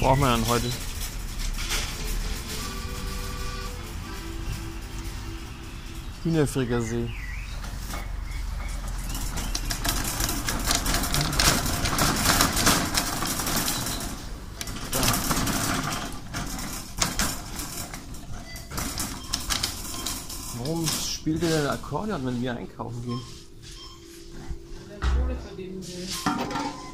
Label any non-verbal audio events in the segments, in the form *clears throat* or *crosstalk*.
brauchen wir denn heute? Hühnerfrikassee. Warum spielt ihr denn Akkordeon, wenn wir einkaufen gehen? Kohle verdienen will.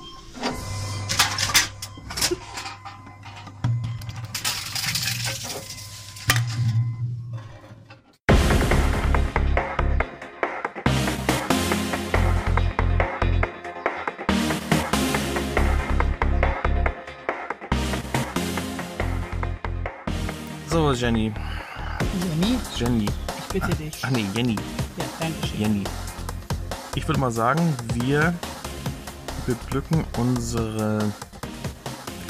Jenny. Jenny, Jenny. ich bitte dich. Ach nee, Jenny. Ja, danke schön. Jenny. Ich würde mal sagen, wir beglücken unsere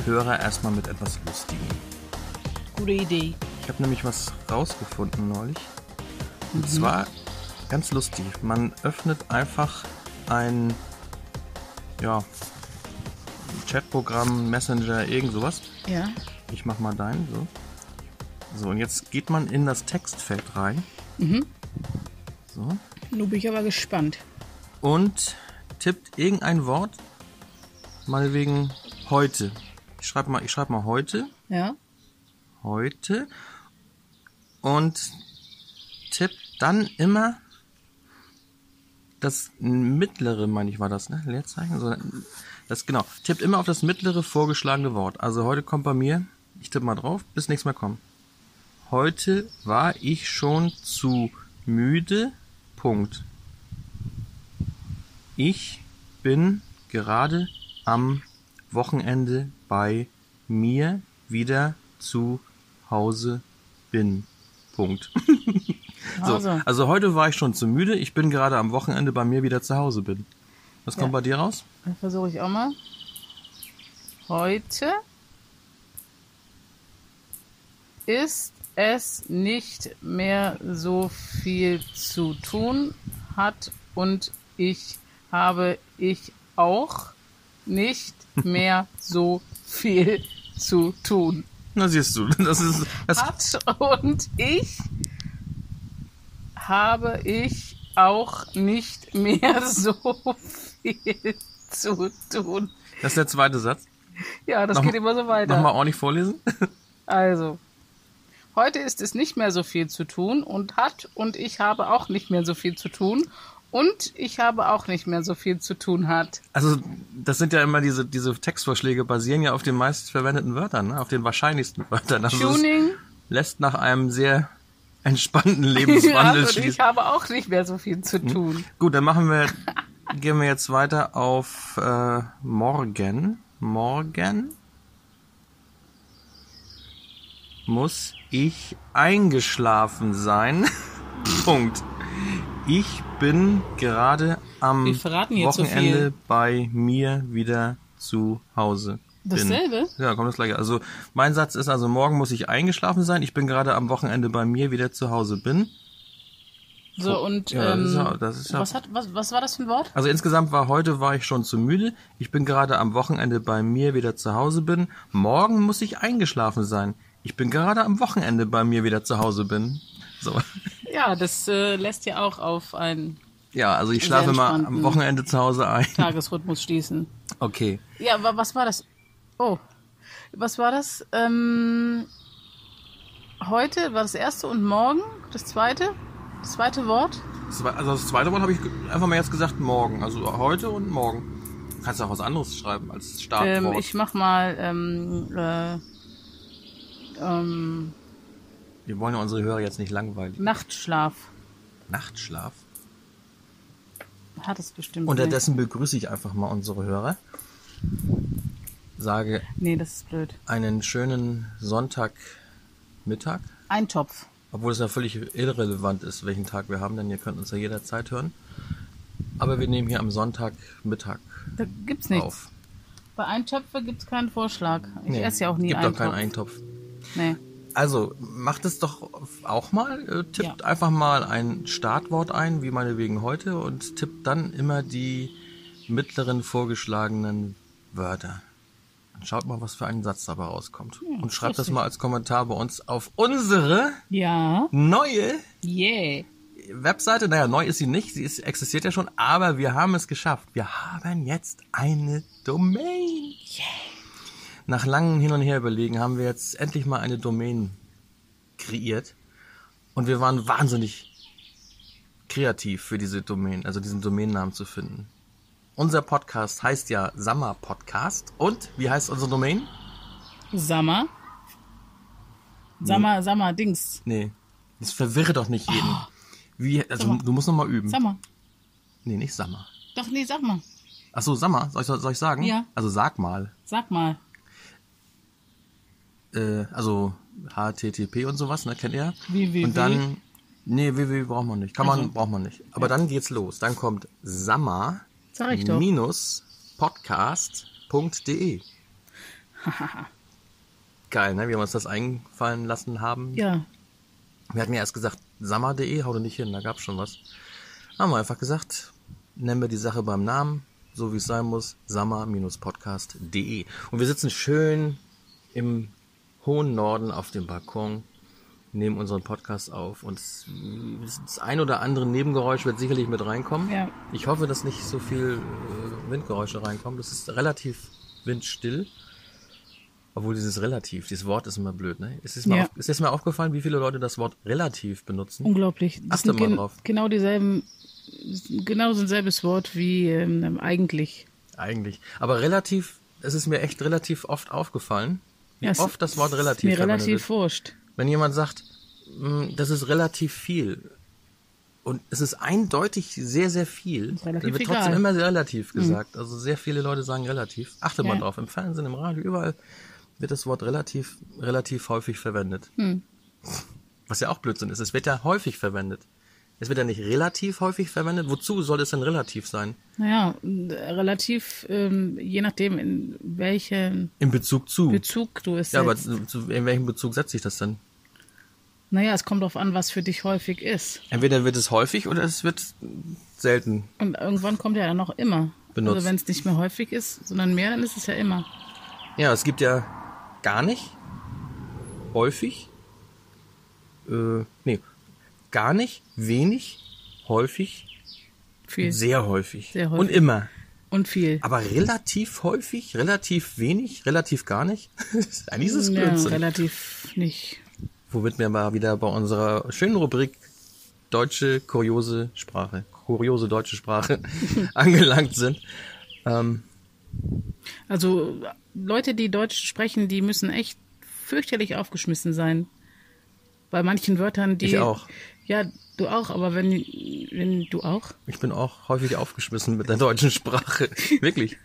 Hörer erstmal mit etwas Lustigem. Gute Idee. Ich habe nämlich was rausgefunden neulich. Und zwar ganz lustig. Man öffnet einfach ein ja, Chatprogramm, Messenger, irgend sowas. Ja. Ich mach mal deinen, so. So, und jetzt geht man in das Textfeld rein. So. Nun bin ich aber gespannt. und tippt irgendein Wort, mal wegen heute. Ich schreibe mal, ich schreibe mal heute, Ja. heute und tippt dann immer das mittlere, meine ich, war das, ne? Leerzeichen? So, das genau. Tippt immer auf das mittlere vorgeschlagene Wort. Also heute kommt bei mir, ich tippe mal drauf, bis nichts mehr kommt. Heute war ich schon zu müde. Punkt. Ich bin gerade am Wochenende bei mir wieder zu Hause bin. Punkt. *laughs* so, Also. also heute war ich schon zu müde. Ich bin gerade am Wochenende bei mir wieder zu Hause bin. Was kommt Ja. bei dir raus? Dann versuche ich auch mal. Heute ist es nicht mehr so viel zu tun hat und ich habe ich auch nicht *laughs* mehr so viel zu tun Na siehst du, das ist das, hat und ich habe ich auch nicht mehr *laughs* so viel zu tun. das ist der zweite Satz. Ja, das Noch geht immer so weiter. Nochmal ordentlich vorlesen. Also, heute ist es nicht mehr so viel zu tun und hat und ich habe auch nicht mehr so viel zu tun und ich habe auch nicht mehr so viel zu tun hat. Also, das sind ja immer diese, diese Textvorschläge basieren ja auf den meistverwendeten Wörtern, ne? auf den wahrscheinlichsten Wörtern. Also Tuning lässt nach einem sehr entspannten *laughs* Lebenswandel und ich schließen. habe auch nicht mehr so viel zu tun. Gut, dann machen wir, *laughs* gehen wir jetzt weiter auf äh, morgen. Morgen muss ich eingeschlafen sein. *laughs* Punkt. Ich bin gerade am so Wochenende viel. bei mir wieder zu Hause. bin. Dasselbe? Ja, kommt das gleiche. Also mein Satz ist also, morgen muss ich eingeschlafen sein. Ich bin gerade am Wochenende bei mir wieder zu Hause bin. So, und Ja, ähm, ja- ja- was, hat, was, was war das für ein Wort? Also insgesamt war heute war ich schon zu müde. Ich bin gerade am Wochenende bei mir wieder zu Hause bin. Morgen muss ich eingeschlafen sein. Ich bin gerade am Wochenende bei mir wieder zu Hause bin. So. Ja, das äh, lässt ja auch auf einen Ja, also ich schlafe mal am. Wochenende zu Hause ein. Tagesrhythmus schließen. Okay. Ja, wa- was war das? Oh, was war das? Ähm, heute war das erste und morgen das zweite? Das zweite Wort? Also das zweite Wort habe ich einfach mal jetzt gesagt morgen. Also heute und morgen. Du kannst auch was anderes schreiben als Startwort. Ähm, ich mach mal ähm, äh, ähm, Wir wollen ja unsere Hörer jetzt nicht langweilig. Nachtschlaf. Nachtschlaf. Hat es bestimmt. Unterdessen begrüße ich einfach mal unsere Hörer. Sage Nicht. Nee, das ist blöd. einen schönen Sonntagmittag. Eintopf. Obwohl es ja völlig irrelevant ist, welchen Tag wir haben, denn ihr könnt uns ja jederzeit hören. Aber wir nehmen hier am Sonntagmittag Da gibt's nichts. auf. Bei Eintöpfe gibt's keinen Vorschlag. Ich Nee, esse ja auch nie Gibt Eintopf. doch keinen Eintopf. Nee. Also, macht es doch auch mal. Äh, tippt Ja. einfach mal ein Startwort ein, wie meinetwegen heute, und tippt dann immer die mittleren vorgeschlagenen Wörter. Und schaut mal, was für ein Satz dabei rauskommt. und schreibt das mal als Kommentar bei uns auf unsere Ja. neue Yeah. Webseite. Naja, neu ist sie nicht, sie ist, existiert ja schon, aber wir haben es geschafft. Wir haben jetzt eine Domain. Nach langem Hin und Her überlegen haben wir jetzt endlich mal eine Domain kreiert. Und wir waren wahnsinnig kreativ für diese Domain, also diesen Domainnamen zu finden. Unser Podcast heißt ja Summer Podcast. Und wie heißt unsere Domain? Sammer. Sammer, Sammer, Dings. Nee, das verwirre doch nicht jeden. Wie, also Summer. du musst noch mal üben. Sammer. Nee, nicht Summer. Doch, nee, sag mal. Ach so, Summer, soll ich, soll ich sagen? Ja. Also sag mal. Sag mal. Äh, also HTTP und sowas, ne, kennt ihr? www. Und dann, nee, www braucht man nicht. Kann man, Also. braucht man nicht. Aber dann geht's los. Dann kommt doch. minus podcast.de. Geil, ne, wie wir uns das einfallen lassen haben. Ja. Wir hatten ja erst gesagt, sammer.de, hau doch nicht hin, da gab's schon was. Haben wir einfach gesagt, nennen wir die Sache beim Namen, so wie es sein muss, sammer-podcast.de. Und wir sitzen schön im hohen Norden auf dem Balkon, nehmen unseren Podcast auf und das ein oder andere Nebengeräusch wird sicherlich mit reinkommen. Ja. Ich hoffe, dass nicht so viel äh, Windgeräusche reinkommen. Das ist relativ windstill. Obwohl dieses relativ, dieses Wort ist immer blöd, ne? Ist es mal, Ja. auf, ist es mir aufgefallen, wie viele Leute das Wort relativ benutzen? Unglaublich. Das Achte mal gen drauf. genau dieselben, genau so ein selbes Wort wie ähm, eigentlich. Eigentlich. Aber relativ, es ist mir echt relativ oft aufgefallen, wie Ja, oft das Wort ist relativ Mir verwendet relativ wird. wurscht. Wenn jemand sagt, "Mm, das ist relativ viel und es ist eindeutig sehr, sehr viel, Ist dann wird egal. Mhm. trotzdem immer relativ gesagt. Also sehr viele Leute sagen relativ. Achte mal Ja. drauf. Im Fernsehen, im Radio, überall wird das Wort relativ, relativ häufig verwendet. Hm. Was ja auch Blödsinn ist. Es wird ja häufig verwendet. Es wird ja nicht relativ häufig verwendet. Wozu soll es denn relativ sein? Naja, relativ, ähm, je nachdem, in welchem In Bezug zu. Bezug du es ja, aber zu, in welchem Bezug setze ich das denn? Naja, es kommt darauf an, was für dich häufig ist. Entweder wird es häufig oder es wird selten. Und irgendwann kommt ja dann noch immer. Benutzt. Also wenn es nicht mehr häufig ist, sondern mehr, dann ist es ja immer. Ja, es gibt ja gar nicht, häufig, äh, nee, gar nicht, wenig, häufig, Viel. sehr häufig. Sehr häufig. Und immer. Und viel. Aber relativ häufig, relativ wenig, relativ gar nicht. *laughs* Eigentlich ist es ja, Blödsinn. relativ nicht. Womit wir mal wieder bei unserer schönen Rubrik deutsche kuriose Sprache, kuriose deutsche Sprache *laughs* angelangt sind. Ähm, Also Leute, die Deutsch sprechen, die müssen echt fürchterlich aufgeschmissen sein. Bei manchen Wörtern, die. Ja, du auch, aber wenn, wenn du auch. Ich bin auch häufig aufgeschmissen mit der deutschen Sprache. *laughs* Wirklich.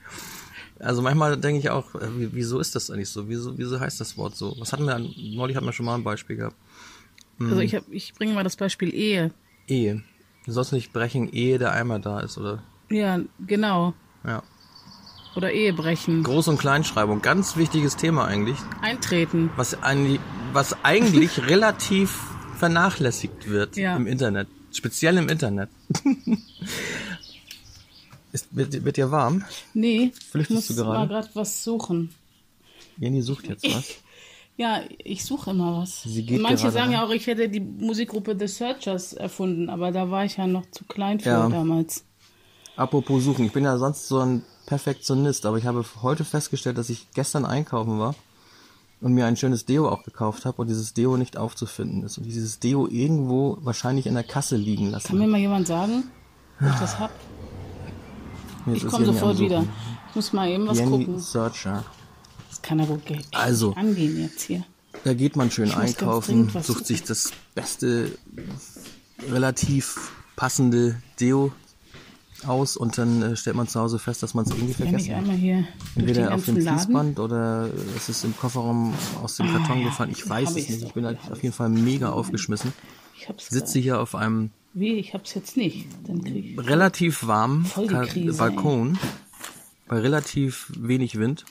Also manchmal denke ich auch, äh, wie- wieso ist das eigentlich so? Wieso, wieso heißt das Wort so? Was hatten wir, an- neulich hatten wir schon mal ein Beispiel gehabt. Also Mhm. ich, hab, ich bringe mal das Beispiel Ehe. Ehe. Du sollst nicht brechen, ehe der Eimer da ist, oder? Ja, genau. Ja. Oder Ehebrechen. Groß- und Kleinschreibung, ganz wichtiges Thema eigentlich, Eintreten. was, eigentlich- was eigentlich *laughs* relativ vernachlässigt wird Ja. im Internet. Speziell im Internet. *laughs* ist, wird, wird dir warm? Nee, ich Flüchtest muss du gerade? mal gerade was suchen. Jenny sucht jetzt was. Ja, ich suche immer was. Sie geht Und Manche sagen ja auch, ich hätte die Musikgruppe The Searchers erfunden, aber da war ich ja noch zu klein für Ja. damals. Apropos suchen, ich bin ja sonst so ein Perfektionist, aber ich habe heute festgestellt, dass ich gestern einkaufen war und mir ein schönes Deo auch gekauft habe und dieses Deo nicht aufzufinden ist und dieses Deo irgendwo wahrscheinlich in der Kasse liegen Kann lassen. mir mal jemand sagen, wo ich das hab? Jetzt Ich komme sofort wieder. Ich muss mal eben was Jenny gucken. Searcher. Das kann ja wohl Geld Also. angehen jetzt hier. Da geht man schön Ich einkaufen, sucht sich das beste, relativ passende Deo aus und dann äh, stellt man zu Hause fest, dass man es irgendwie vergessen hat. Entweder auf dem Laden. Fließband oder es ist im Kofferraum aus dem Karton Ah, gefallen. Ich weiß es nicht. Ich bin halt auf jeden Fall mega aufgeschmissen. Ich hab's Sitze hier auf einem Wie? Ich hab's jetzt nicht. Dann krieg ich. relativ warmen Balkon bei relativ wenig Wind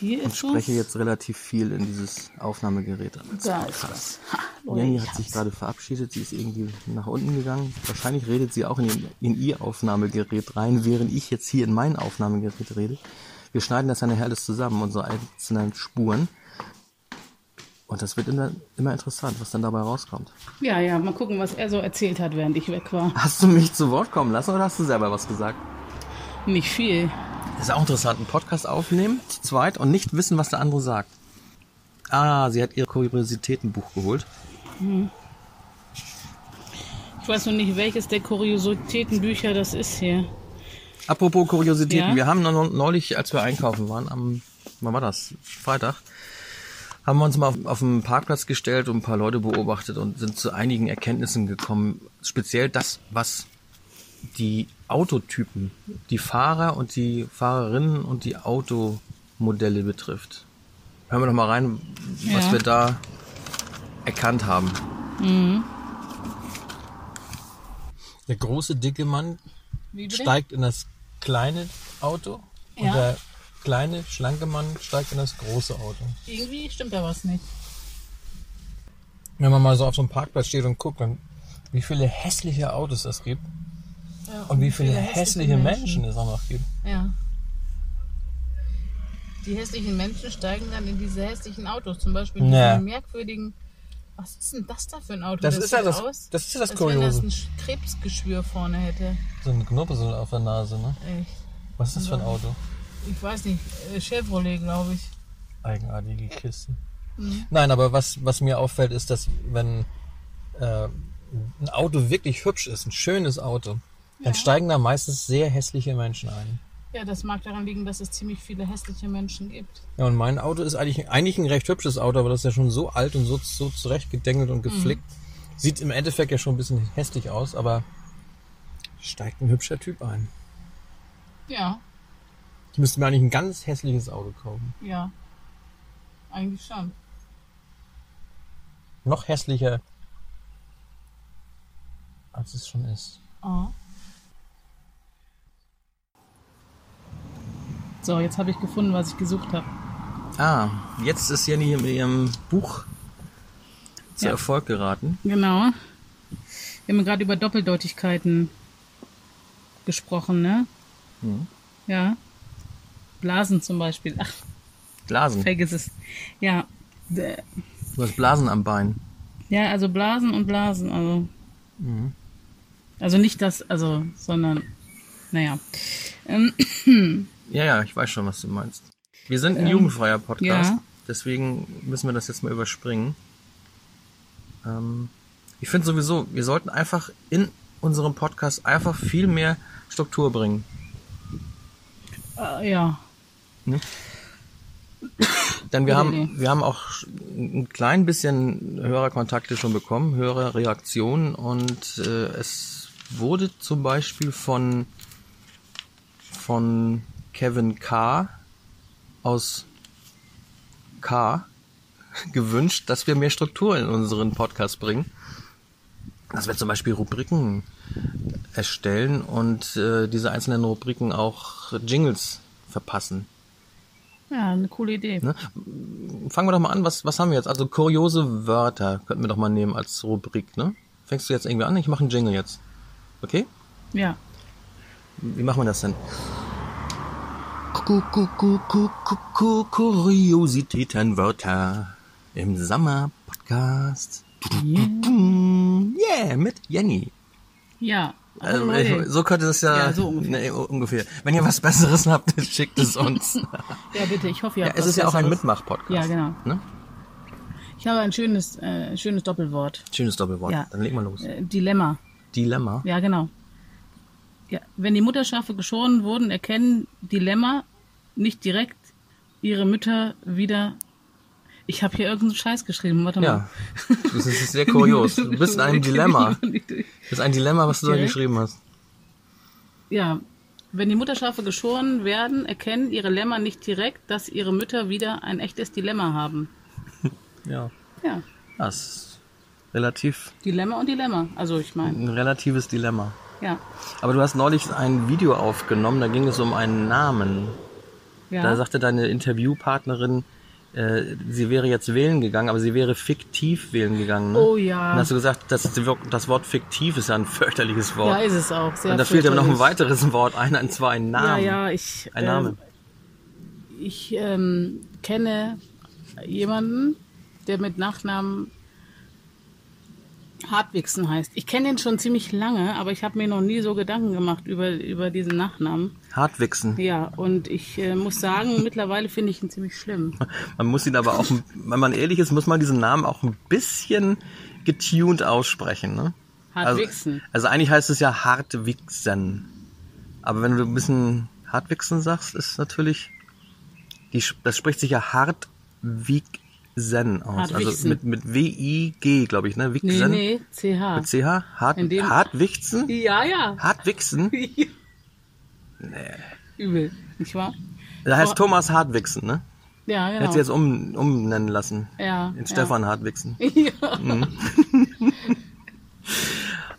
Hier und ist spreche was. jetzt relativ viel in dieses Aufnahmegerät. Da ist was. Ha, Leute, Jenny hat sich gerade verabschiedet, sie ist irgendwie nach unten gegangen. Wahrscheinlich redet sie auch in, in ihr Aufnahmegerät rein, während ich jetzt hier in mein Aufnahmegerät rede. Wir schneiden das ja nachher alles zusammen, unsere einzelnen Spuren. Und das wird immer, immer interessant, was dann dabei rauskommt. Ja, ja, mal gucken, was er so erzählt hat, während ich weg war. Hast du mich zu Wort kommen lassen oder hast du selber was gesagt? Nicht viel. Das ist auch interessant, einen Podcast aufnehmen, zu zweit, und nicht wissen, was der andere sagt. Ah, sie hat ihr Kuriositätenbuch geholt. Ich weiß noch nicht, welches der Kuriositätenbücher das ist hier. Apropos Kuriositäten, Ja? wir haben neulich, als wir einkaufen waren, am, wann war das? Freitag, haben wir uns mal auf, auf den Parkplatz gestellt und ein paar Leute beobachtet und sind zu einigen Erkenntnissen gekommen. Speziell das, was die Autotypen, die Fahrer und die Fahrerinnen und die Automodelle betrifft. Hören wir doch mal rein, was Ja. wir da erkannt haben. Der große, dicke Mann steigt in das kleine Auto und Ja. der kleine, schlanke Mann steigt in das große Auto. Irgendwie stimmt da was nicht. Wenn man mal so auf so einem Parkplatz steht und guckt, dann, wie viele hässliche Autos es gibt und wie viele, hässliche Menschen. es auch noch gibt. Ja. Die hässlichen Menschen steigen dann in diese hässlichen Autos. Zum Beispiel in Ja. diesen merkwürdigen. Was ist denn das da für ein Auto? Das ist ja das- aus, das ist ja das als wenn das Kuriose. ein Krebsgeschwür vorne hätte. So ein Knubbel auf der Nase, ne? Echt. Was ist das für ein Auto? Ich weiß nicht. äh, Chevrolet, glaube ich. Eigenartige Kisten. Nein, aber was, was mir auffällt, ist, dass wenn äh, ein Auto wirklich hübsch ist, ein schönes Auto, dann steigen da meistens sehr hässliche Menschen ein. Ja, das mag daran liegen, dass es ziemlich viele hässliche Menschen gibt. Ja, und mein Auto ist eigentlich, eigentlich ein recht hübsches Auto, aber das ist ja schon so alt und so, so zurechtgedengelt und geflickt. Sieht im Endeffekt ja schon ein bisschen hässlich aus, aber steigt ein hübscher Typ ein. Ja, Ich müsste mir eigentlich ein ganz hässliches Auto kaufen. ja. Eigentlich schon. Noch hässlicher, als es schon ist. Oh. So, jetzt habe ich gefunden, was ich gesucht habe. Ah, jetzt ist Jenny mit ihrem Buch zu Ja. Erfolg geraten. Genau. Wir haben gerade über Doppeldeutigkeiten gesprochen, ne? Mhm. Ja. Blasen zum Beispiel. Ach, Blasen. vergiss es. Ja. Du hast Blasen am Bein. Ja, also Blasen und Blasen, also. Also nicht das, also, sondern, naja. Ähm, *clears throat* Ja, ja, ich weiß schon, was du meinst. Wir sind ein Ähm, jugendfreier Podcast, ja. deswegen müssen wir das jetzt mal überspringen. Ähm, ich finde sowieso, wir sollten einfach in unserem Podcast einfach viel mehr Struktur bringen. äh, ja. Denn wir haben, wir haben auch ein klein bisschen Hörerkontakte schon bekommen, Hörerreaktionen und äh, es wurde zum Beispiel von, von Kevin K. aus K. *laughs* gewünscht, dass wir mehr Struktur in unseren Podcast bringen. Dass wir zum Beispiel Rubriken erstellen und äh, diese einzelnen Rubriken auch Jingles verpassen. Ja, eine coole Idee. Ne? Fangen wir doch mal an, was, was haben wir jetzt? Also kuriose Wörter könnten wir doch mal nehmen als Rubrik, ne? Fängst du jetzt irgendwie an? Ich mache einen Jingle jetzt. Okay? Ja. Wie machen wir das denn? Kuriositätenwörter im Sommer-Podcast. Yeah, mit Jenny. Ja. Also, ich- so könnte es ja, Ja, so ungefähr. Nee, ungefähr. Wenn ihr was Besseres habt, schickt es uns. *laughs* ja, bitte, ich hoffe, ihr ja, habt es was ist ja auch ein. Mitmach-Podcast. Ja, genau. Ne? Ich habe ein schönes, äh, schönes Doppelwort. Schönes Doppelwort. Ja. Dann leg mal los. Äh, Dilemma. Dilemma. Ja, genau. Ja, wenn die Mutterschafe geschoren wurden, erkennen Dilemma nicht direkt ihre Mütter wieder. Ich habe hier irgendeinen Scheiß geschrieben. Warte Ja, mal. das ist sehr kurios. Du *laughs* bist in einem Dilemma. Das ist ein Dilemma, was du da geschrieben hast. Ja, wenn die Mutterschafe geschoren werden, erkennen ihre Lämmer nicht direkt, dass ihre Mütter wieder ein echtes Dilemma haben. *laughs* Ja, Ja, das ist relativ, Dilemma und Dilemma. Also ich meine, ein relatives Dilemma. ja, Aber du hast neulich ein Video aufgenommen, da ging es um einen Namen. Da ja. sagte deine Interviewpartnerin, äh, sie wäre jetzt wählen gegangen, aber sie wäre fiktiv wählen gegangen. Ne? Oh ja. Dann hast du gesagt, das, das Wort fiktiv ist ja ein fürchterliches Wort. Ja, ist es auch. Sehr Und da fehlt aber noch ein weiteres Wort ein, und zwar ein Ja, Name. ja, ich. Ein äh, Name. ich ähm, kenne jemanden, der mit Nachnamen Hartwigsen heißt. Ich kenne ihn schon ziemlich lange, aber ich habe mir noch nie so Gedanken gemacht über, über diesen Nachnamen. Hartwichsen. Ja, und ich äh, muss sagen, *laughs* mittlerweile finde ich ihn ziemlich schlimm. Man muss ihn aber auch, wenn man ehrlich ist, muss man diesen Namen auch ein bisschen getuned aussprechen. Ne? Hartwigsen. Also, also eigentlich heißt es ja Hartwigsen. Aber wenn du ein bisschen Hartwigsen sagst, ist natürlich, die, das spricht sich ja Hartwigsen aus. Also mit, mit W-I-G, glaube ich, ne? Nee, Wigsen. nee, CH. Mit CH? Hart, Hartwigsen? Ja, ja. Hartwigsen? *laughs* Übel, nicht wahr? Da heißt Vor- Thomas Hartwigsen, ne? Ja, Hätte genau. sie jetzt um, umnennen lassen. ja, In ja. Stefan Hartwigsen. *laughs* Ja. *laughs*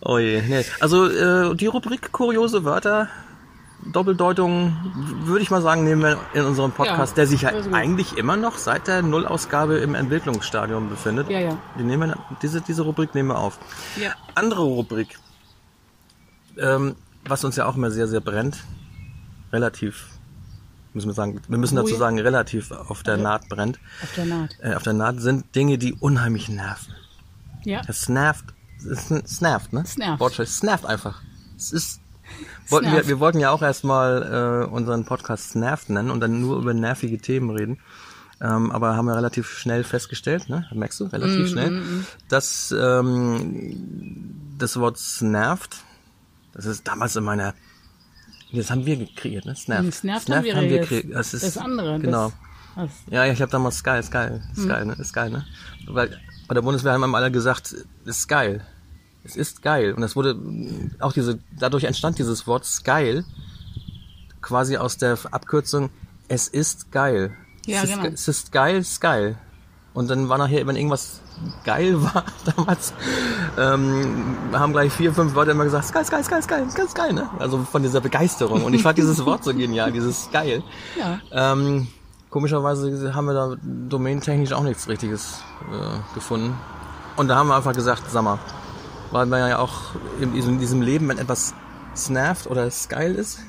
Oh je, nee. Also äh, die Rubrik kuriose Wörter, Doppeldeutung, w- würde ich mal sagen, nehmen wir in unserem Podcast, Ja, der sich ja eigentlich immer noch seit der Nullausgabe im Entwicklungsstadium befindet. Ja, ja. Die nehmen wir, diese, diese Rubrik nehmen wir auf. ja. Andere Rubrik, ähm, was uns ja auch immer sehr, sehr brennt, relativ, müssen wir sagen, wir müssen dazu sagen, relativ auf der Naht brennt, Auf der Naht. äh, auf der Naht sind Dinge, die unheimlich nerven. Ja. Es nervt. Es nervt, ne? Es nervt. Wortschatz. Es nervt einfach. Es ist. *laughs* Wollten wir, wir wollten ja auch erstmal äh, unseren Podcast Nervt nennen und dann nur über nervige Themen reden. Ähm, aber haben wir relativ schnell festgestellt, ne? Merkst du, Mm, relativ schnell, dass ähm, das Wort nervt, das ist damals in meiner. Das haben wir kreiert, ne? Snarf. Das nervt haben wir, haben wir jetzt. kreiert. Das ist das andere. Genau. Das, Ja, ich habe damals geil, ist Hm. geil, ne? Ist geil, ne? Weil bei der Bundeswehr haben alle gesagt, ist geil. Es ist geil. Und das wurde auch diese, dadurch entstand dieses Wort geil quasi aus der Abkürzung es ist geil. Ja, es, ist, genau. es ist geil, es ist geil. Und dann war nachher, wenn irgendwas geil *laughs* war damals, ähm, haben gleich vier, fünf Leute immer gesagt, ist geil, ist geil, geil, geil, ist geil, ne? Also von dieser Begeisterung. Und ich fand dieses Wort so genial, dieses geil. ja. Ähm, komischerweise haben wir da domaintechnisch auch nichts Richtiges äh, gefunden. Und da haben wir einfach gesagt, sag mal, weil wir ja auch in diesem, Leben, wenn etwas snarft oder es geil ist,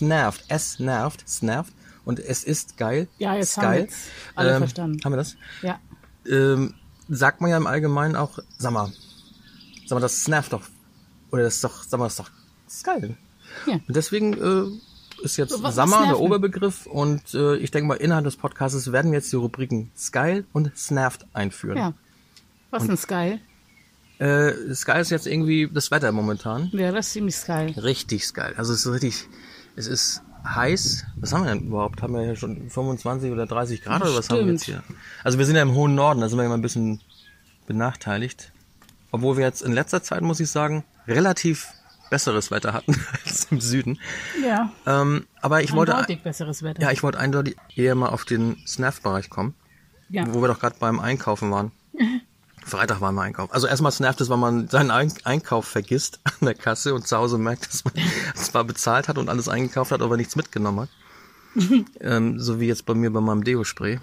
nervt, es nervt, nervt und es ist geil. Ja, jetzt ist haben wir geil. jetzt alle Ähm, verstanden. Haben wir das? ja. Ähm, sagt man ja im Allgemeinen auch, sag mal, sag mal, das nervt doch. Oder das ist doch, sag mal, das ist doch, das ist geil. Ja. Und deswegen äh, ist jetzt So, Sammer der? Oberbegriff und äh, ich denke mal, innerhalb des Podcasts werden wir jetzt die Rubriken Sky und Snarft einführen. ja. Was ist denn Sky? Äh, Sky ist jetzt irgendwie das Wetter momentan. Ja, das ist ziemlich Sky. Richtig geil. Also es ist richtig, es ist heiß. Was haben wir denn überhaupt? Haben wir ja schon 25 oder 30 Grad oder was haben wir jetzt hier? Stimmt. Also wir sind ja im hohen Norden, da sind wir immer ein bisschen benachteiligt. Obwohl wir jetzt in letzter Zeit, muss ich sagen, relativ besseres Wetter hatten *laughs* als im Süden. Ja. Ähm, aber ich wollte, Eindeutig besseres Wetter. ja, ich wollte eindeutig eher mal auf den Snaf-Bereich kommen, ja. wo wir doch gerade beim Einkaufen waren. Freitag waren wir einkaufen. Also erstmal nervt es, weil man seinen Ein Einkauf vergisst an der Kasse und zu Hause merkt, dass man *laughs* zwar bezahlt hat und alles eingekauft hat, aber nichts mitgenommen hat. *laughs* ähm, so wie jetzt bei mir bei meinem Deo-Spray.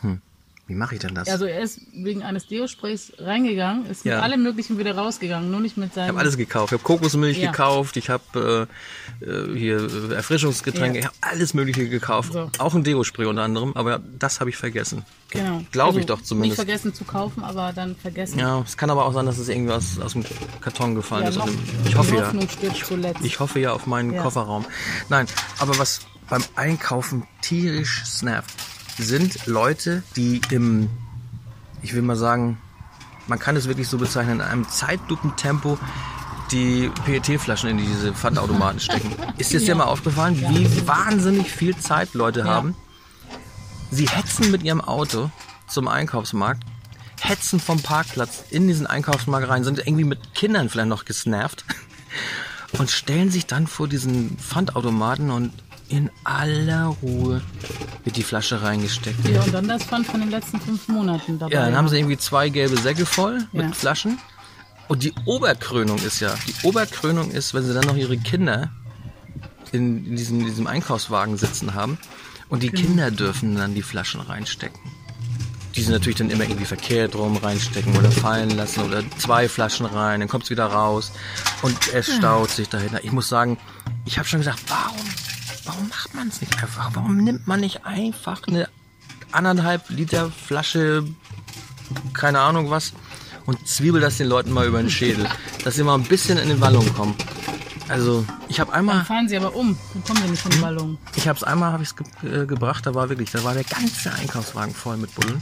Hm. Wie mache ich denn das? Also er ist wegen eines Deo-Sprays reingegangen, ist Ja. mit allem Möglichen wieder rausgegangen, nur nicht mit Ich seinem... habe alles gekauft. Ich habe Kokosmilch Ja. gekauft, ich habe äh, äh, hier äh, Erfrischungsgetränke, Ja. ich habe alles Mögliche gekauft. So. Auch ein Deo-Spray unter anderem, aber das habe ich vergessen. Genau. Glaub ich doch zumindest. Nicht vergessen zu kaufen, aber dann vergessen. Ja, es kann aber auch sein, dass es irgendwie aus, aus dem Karton gefallen Ja, ist. noch- ich hoffe ja. Zuletzt. Ich hoffe ja auf meinen. Kofferraum. Nein, aber was beim Einkaufen tierisch nervt, sind Leute, die im, ich will mal sagen, man kann es wirklich so bezeichnen, in einem Zeitlupentempo die PET-Flaschen in diese Pfandautomaten stecken. *laughs* Ist dir ja. mal aufgefallen, wie wahnsinnig viel Zeit Leute haben? Sie hetzen mit ihrem Auto zum Einkaufsmarkt, hetzen vom Parkplatz in diesen Einkaufsmarkt rein, sind irgendwie mit Kindern vielleicht noch gesnervt *laughs* und stellen sich dann vor diesen Pfandautomaten und in aller Ruhe wird die Flasche reingesteckt. Ja, und dann das Pfand von den letzten fünf Monaten dabei. Ja, dann haben sie irgendwie zwei gelbe Säcke voll mit Ja. Flaschen. Und die Oberkrönung ist ja, die Oberkrönung ist, wenn sie dann noch ihre Kinder in, in diesem, diesem Einkaufswagen sitzen haben und die Kinder dürfen dann die Flaschen reinstecken. Die sie natürlich dann immer irgendwie verkehrt rum reinstecken oder fallen lassen oder zwei Flaschen rein, dann kommt es wieder raus und es staut sich dahinter. Ich muss sagen, ich habe schon gesagt, warum, warum macht man es nicht einfach? Warum nimmt man nicht einfach eine anderthalb Liter Flasche, keine Ahnung was, und zwiebel das den Leuten mal über den Schädel, *laughs* dass sie mal ein bisschen in den Wallung kommen. Also ich habe einmal, Dann fahren sie aber um. Dann kommen sie nicht in die Ballung. ich habe es einmal, habe ich es ge äh, gebracht. Da war wirklich, da war der ganze Einkaufswagen voll mit Buddeln.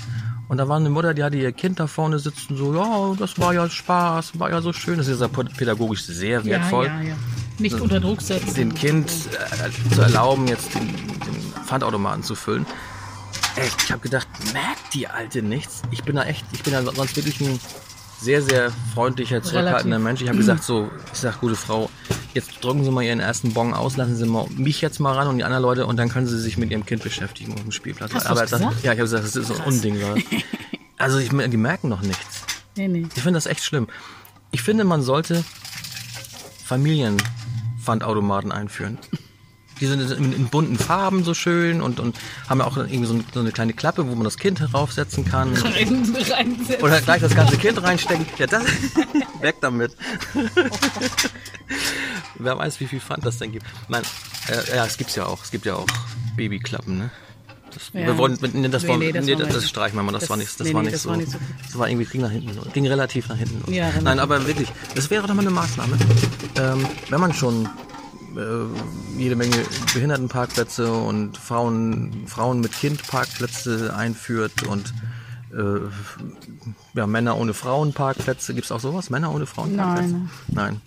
Und da war eine Mutter, die hatte ihr Kind da vorne sitzen, so, ja, das war ja Spaß, war ja so schön. Das ist ja pädagogisch sehr wertvoll. Ja, ja, ja. Nicht unter Druck setzen. dem Kind äh, zu erlauben, jetzt den, den Pfandautomaten zu füllen. Ey, ich habe gedacht, merkt die Alte nichts? Ich bin da echt, ich bin da sonst wirklich ein sehr, sehr freundlicher, zurückhaltender Relativ. Mensch. Ich habe gesagt, *clears throat* so, ich sag, gute Frau, jetzt drücken Sie mal Ihren ersten Bon aus, lassen Sie mal mich jetzt mal ran und die anderen Leute und dann können Sie sich mit Ihrem Kind beschäftigen auf dem Spielplatz. Hast Aber das ja, ich habe gesagt, das ist so ein Unding. Leute. *laughs* Also ich, die merken noch nichts. Nee, nee. Ich finde das echt schlimm. Ich finde, man sollte Familienpfandautomaten einführen. Die sind in, in bunten Farben so schön und, und haben ja auch irgendwie so, ein- so eine kleine Klappe, wo man das Kind heraufsetzen kann. *laughs* Rein, reinsetzen. Oder gleich das ganze Kind reinstecken. Ja, das. *laughs* Weg damit. Wer weiß, wie viel Pfand das denn gibt. Nein, äh, ja, es gibt's ja auch. Es gibt ja auch Babyklappen, ne? Das, Ja. wir wollen, nee, das, Nee, wollen, nee, nee, das das, wir das, nicht. streichen wir mal. Das, Das- war nicht, das nee, war nee, nicht das so. war nicht so. Das war irgendwie ging nach hinten. Ging relativ nach hinten. Ja. Nein, aber wirklich, das wäre doch mal eine Maßnahme. Ähm, wenn man schon äh, jede Menge Behindertenparkplätze und Frauen, Frauen mit Kind Parkplätze einführt und äh, ja, Männer ohne Frauenparkplätze. Gibt es auch sowas? Männer ohne Frauenparkplätze? Nein. Nein.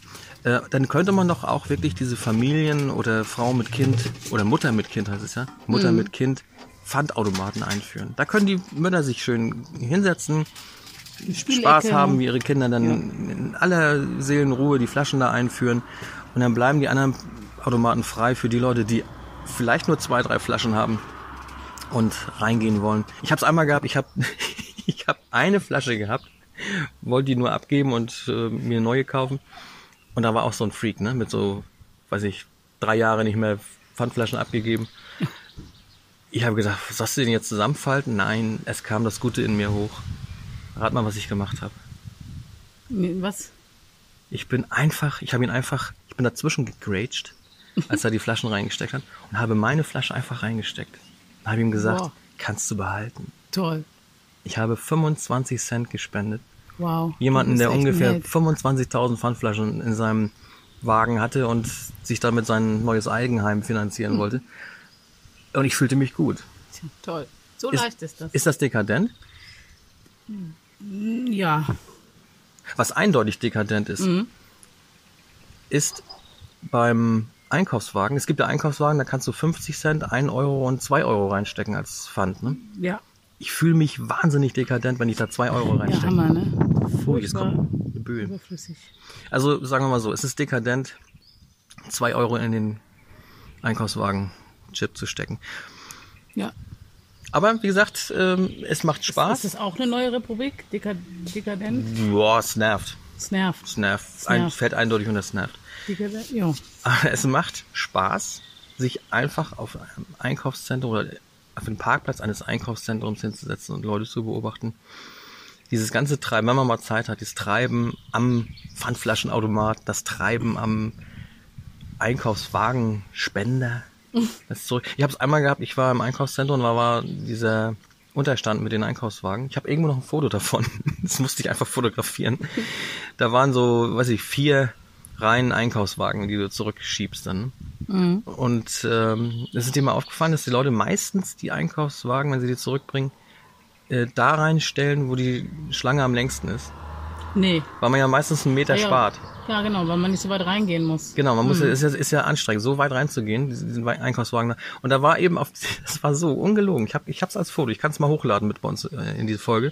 Äh, dann könnte man doch auch wirklich diese Familien oder Frau mit Kind oder Mutter mit Kind heißt es ja, Mutter mit Kind Pfandautomaten einführen. Da können die Mütter sich schön hinsetzen. Spaß haben, wie ihre Kinder dann in aller Seelenruhe die Flaschen da einführen und dann bleiben die anderen Automaten frei für die Leute, die vielleicht nur zwei, drei Flaschen haben und reingehen wollen. Ich habe es einmal gehabt, ich habe *laughs* ich hab eine Flasche gehabt, wollte die nur abgeben und äh, mir eine neue kaufen und da war auch so ein Freak, ne, mit so, weiß ich, drei Jahre nicht mehr Pfandflaschen abgegeben. Ich habe gesagt, sollst du den jetzt zusammenfalten? Nein, es kam das Gute in mir hoch. Rat mal, was ich gemacht habe. Was? Ich bin einfach, ich habe ihn einfach, ich bin dazwischen gegraged, als er die Flaschen reingesteckt hat und habe meine Flasche einfach reingesteckt. Und habe ihm gesagt, Wow. kannst du behalten. Toll. Ich habe 25 Cent gespendet. Wow. Jemanden, der ungefähr nett. 25.000 Pfandflaschen in seinem Wagen hatte und sich damit sein neues Eigenheim finanzieren wollte. Und ich fühlte mich gut. Toll. So Ist- leicht ist das. Ist das dekadent? ja. Was eindeutig dekadent ist, ist beim Einkaufswagen. Es gibt ja Einkaufswagen, da kannst du 50 Cent, 1 Euro und 2 Euro reinstecken als Pfand. Ne? Ja. Ich fühle mich wahnsinnig dekadent, wenn ich da 2 Euro Ja, reinstecke. Hammer, ne? Ui, jetzt kommt eine überflüssig. Also sagen wir mal so, es ist dekadent, 2 Euro in den Einkaufswagen-Chip zu stecken. Ja. Aber wie gesagt, ähm, es macht Ist Spaß. das auch eine neue Republik? Deka dekadent? Boah, es nervt. Es nervt. Es nervt. Ein, fällt eindeutig und es nervt. Dekadent? Ja. Aber es macht Spaß, sich einfach auf einem Einkaufszentrum oder auf den Parkplatz eines Einkaufszentrums hinzusetzen und Leute zu beobachten. Dieses ganze Treiben, wenn man mal Zeit hat, dieses Treiben am Pfandflaschenautomat, das Treiben am Einkaufswagenspender. Das ist zurück. Ich habe es einmal gehabt, ich war im Einkaufszentrum und da war dieser Unterstand mit den Einkaufswagen. Ich habe irgendwo noch ein Foto davon. *laughs* Das musste ich einfach fotografieren. Da waren so, weiß ich, vier Reihen Einkaufswagen, die du zurückschiebst dann. Und ähm, es ist dir mal aufgefallen, dass die Leute meistens die Einkaufswagen, wenn sie die zurückbringen, äh, da reinstellen, wo die Schlange am längsten ist. Nee. Weil man ja meistens einen Meter ja, spart. Ja, genau, weil man nicht so weit reingehen muss. Genau, man muss, ist, ja, ist ja anstrengend, so weit reinzugehen, diesen Einkaufswagen. da. Und da war eben auf, *laughs* das war so ungelogen. Ich habe, ich hab's als Foto, ich kann es mal hochladen mit bei uns äh, in diese Folge.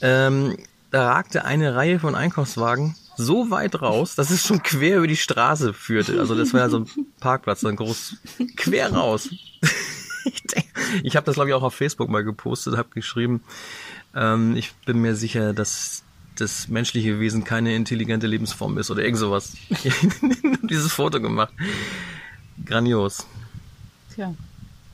Ähm, da ragte eine Reihe von Einkaufswagen so weit raus, dass es schon *laughs* quer über die Straße führte. Also das war ja so ein Parkplatz, so ein groß quer raus. *laughs* ich denk- ich habe das glaube ich auch auf Facebook mal gepostet, habe geschrieben, ähm, ich bin mir sicher, dass das menschliche Wesen keine intelligente Lebensform ist oder irgend sowas. *laughs* Dieses Foto gemacht. Grandios. Tja.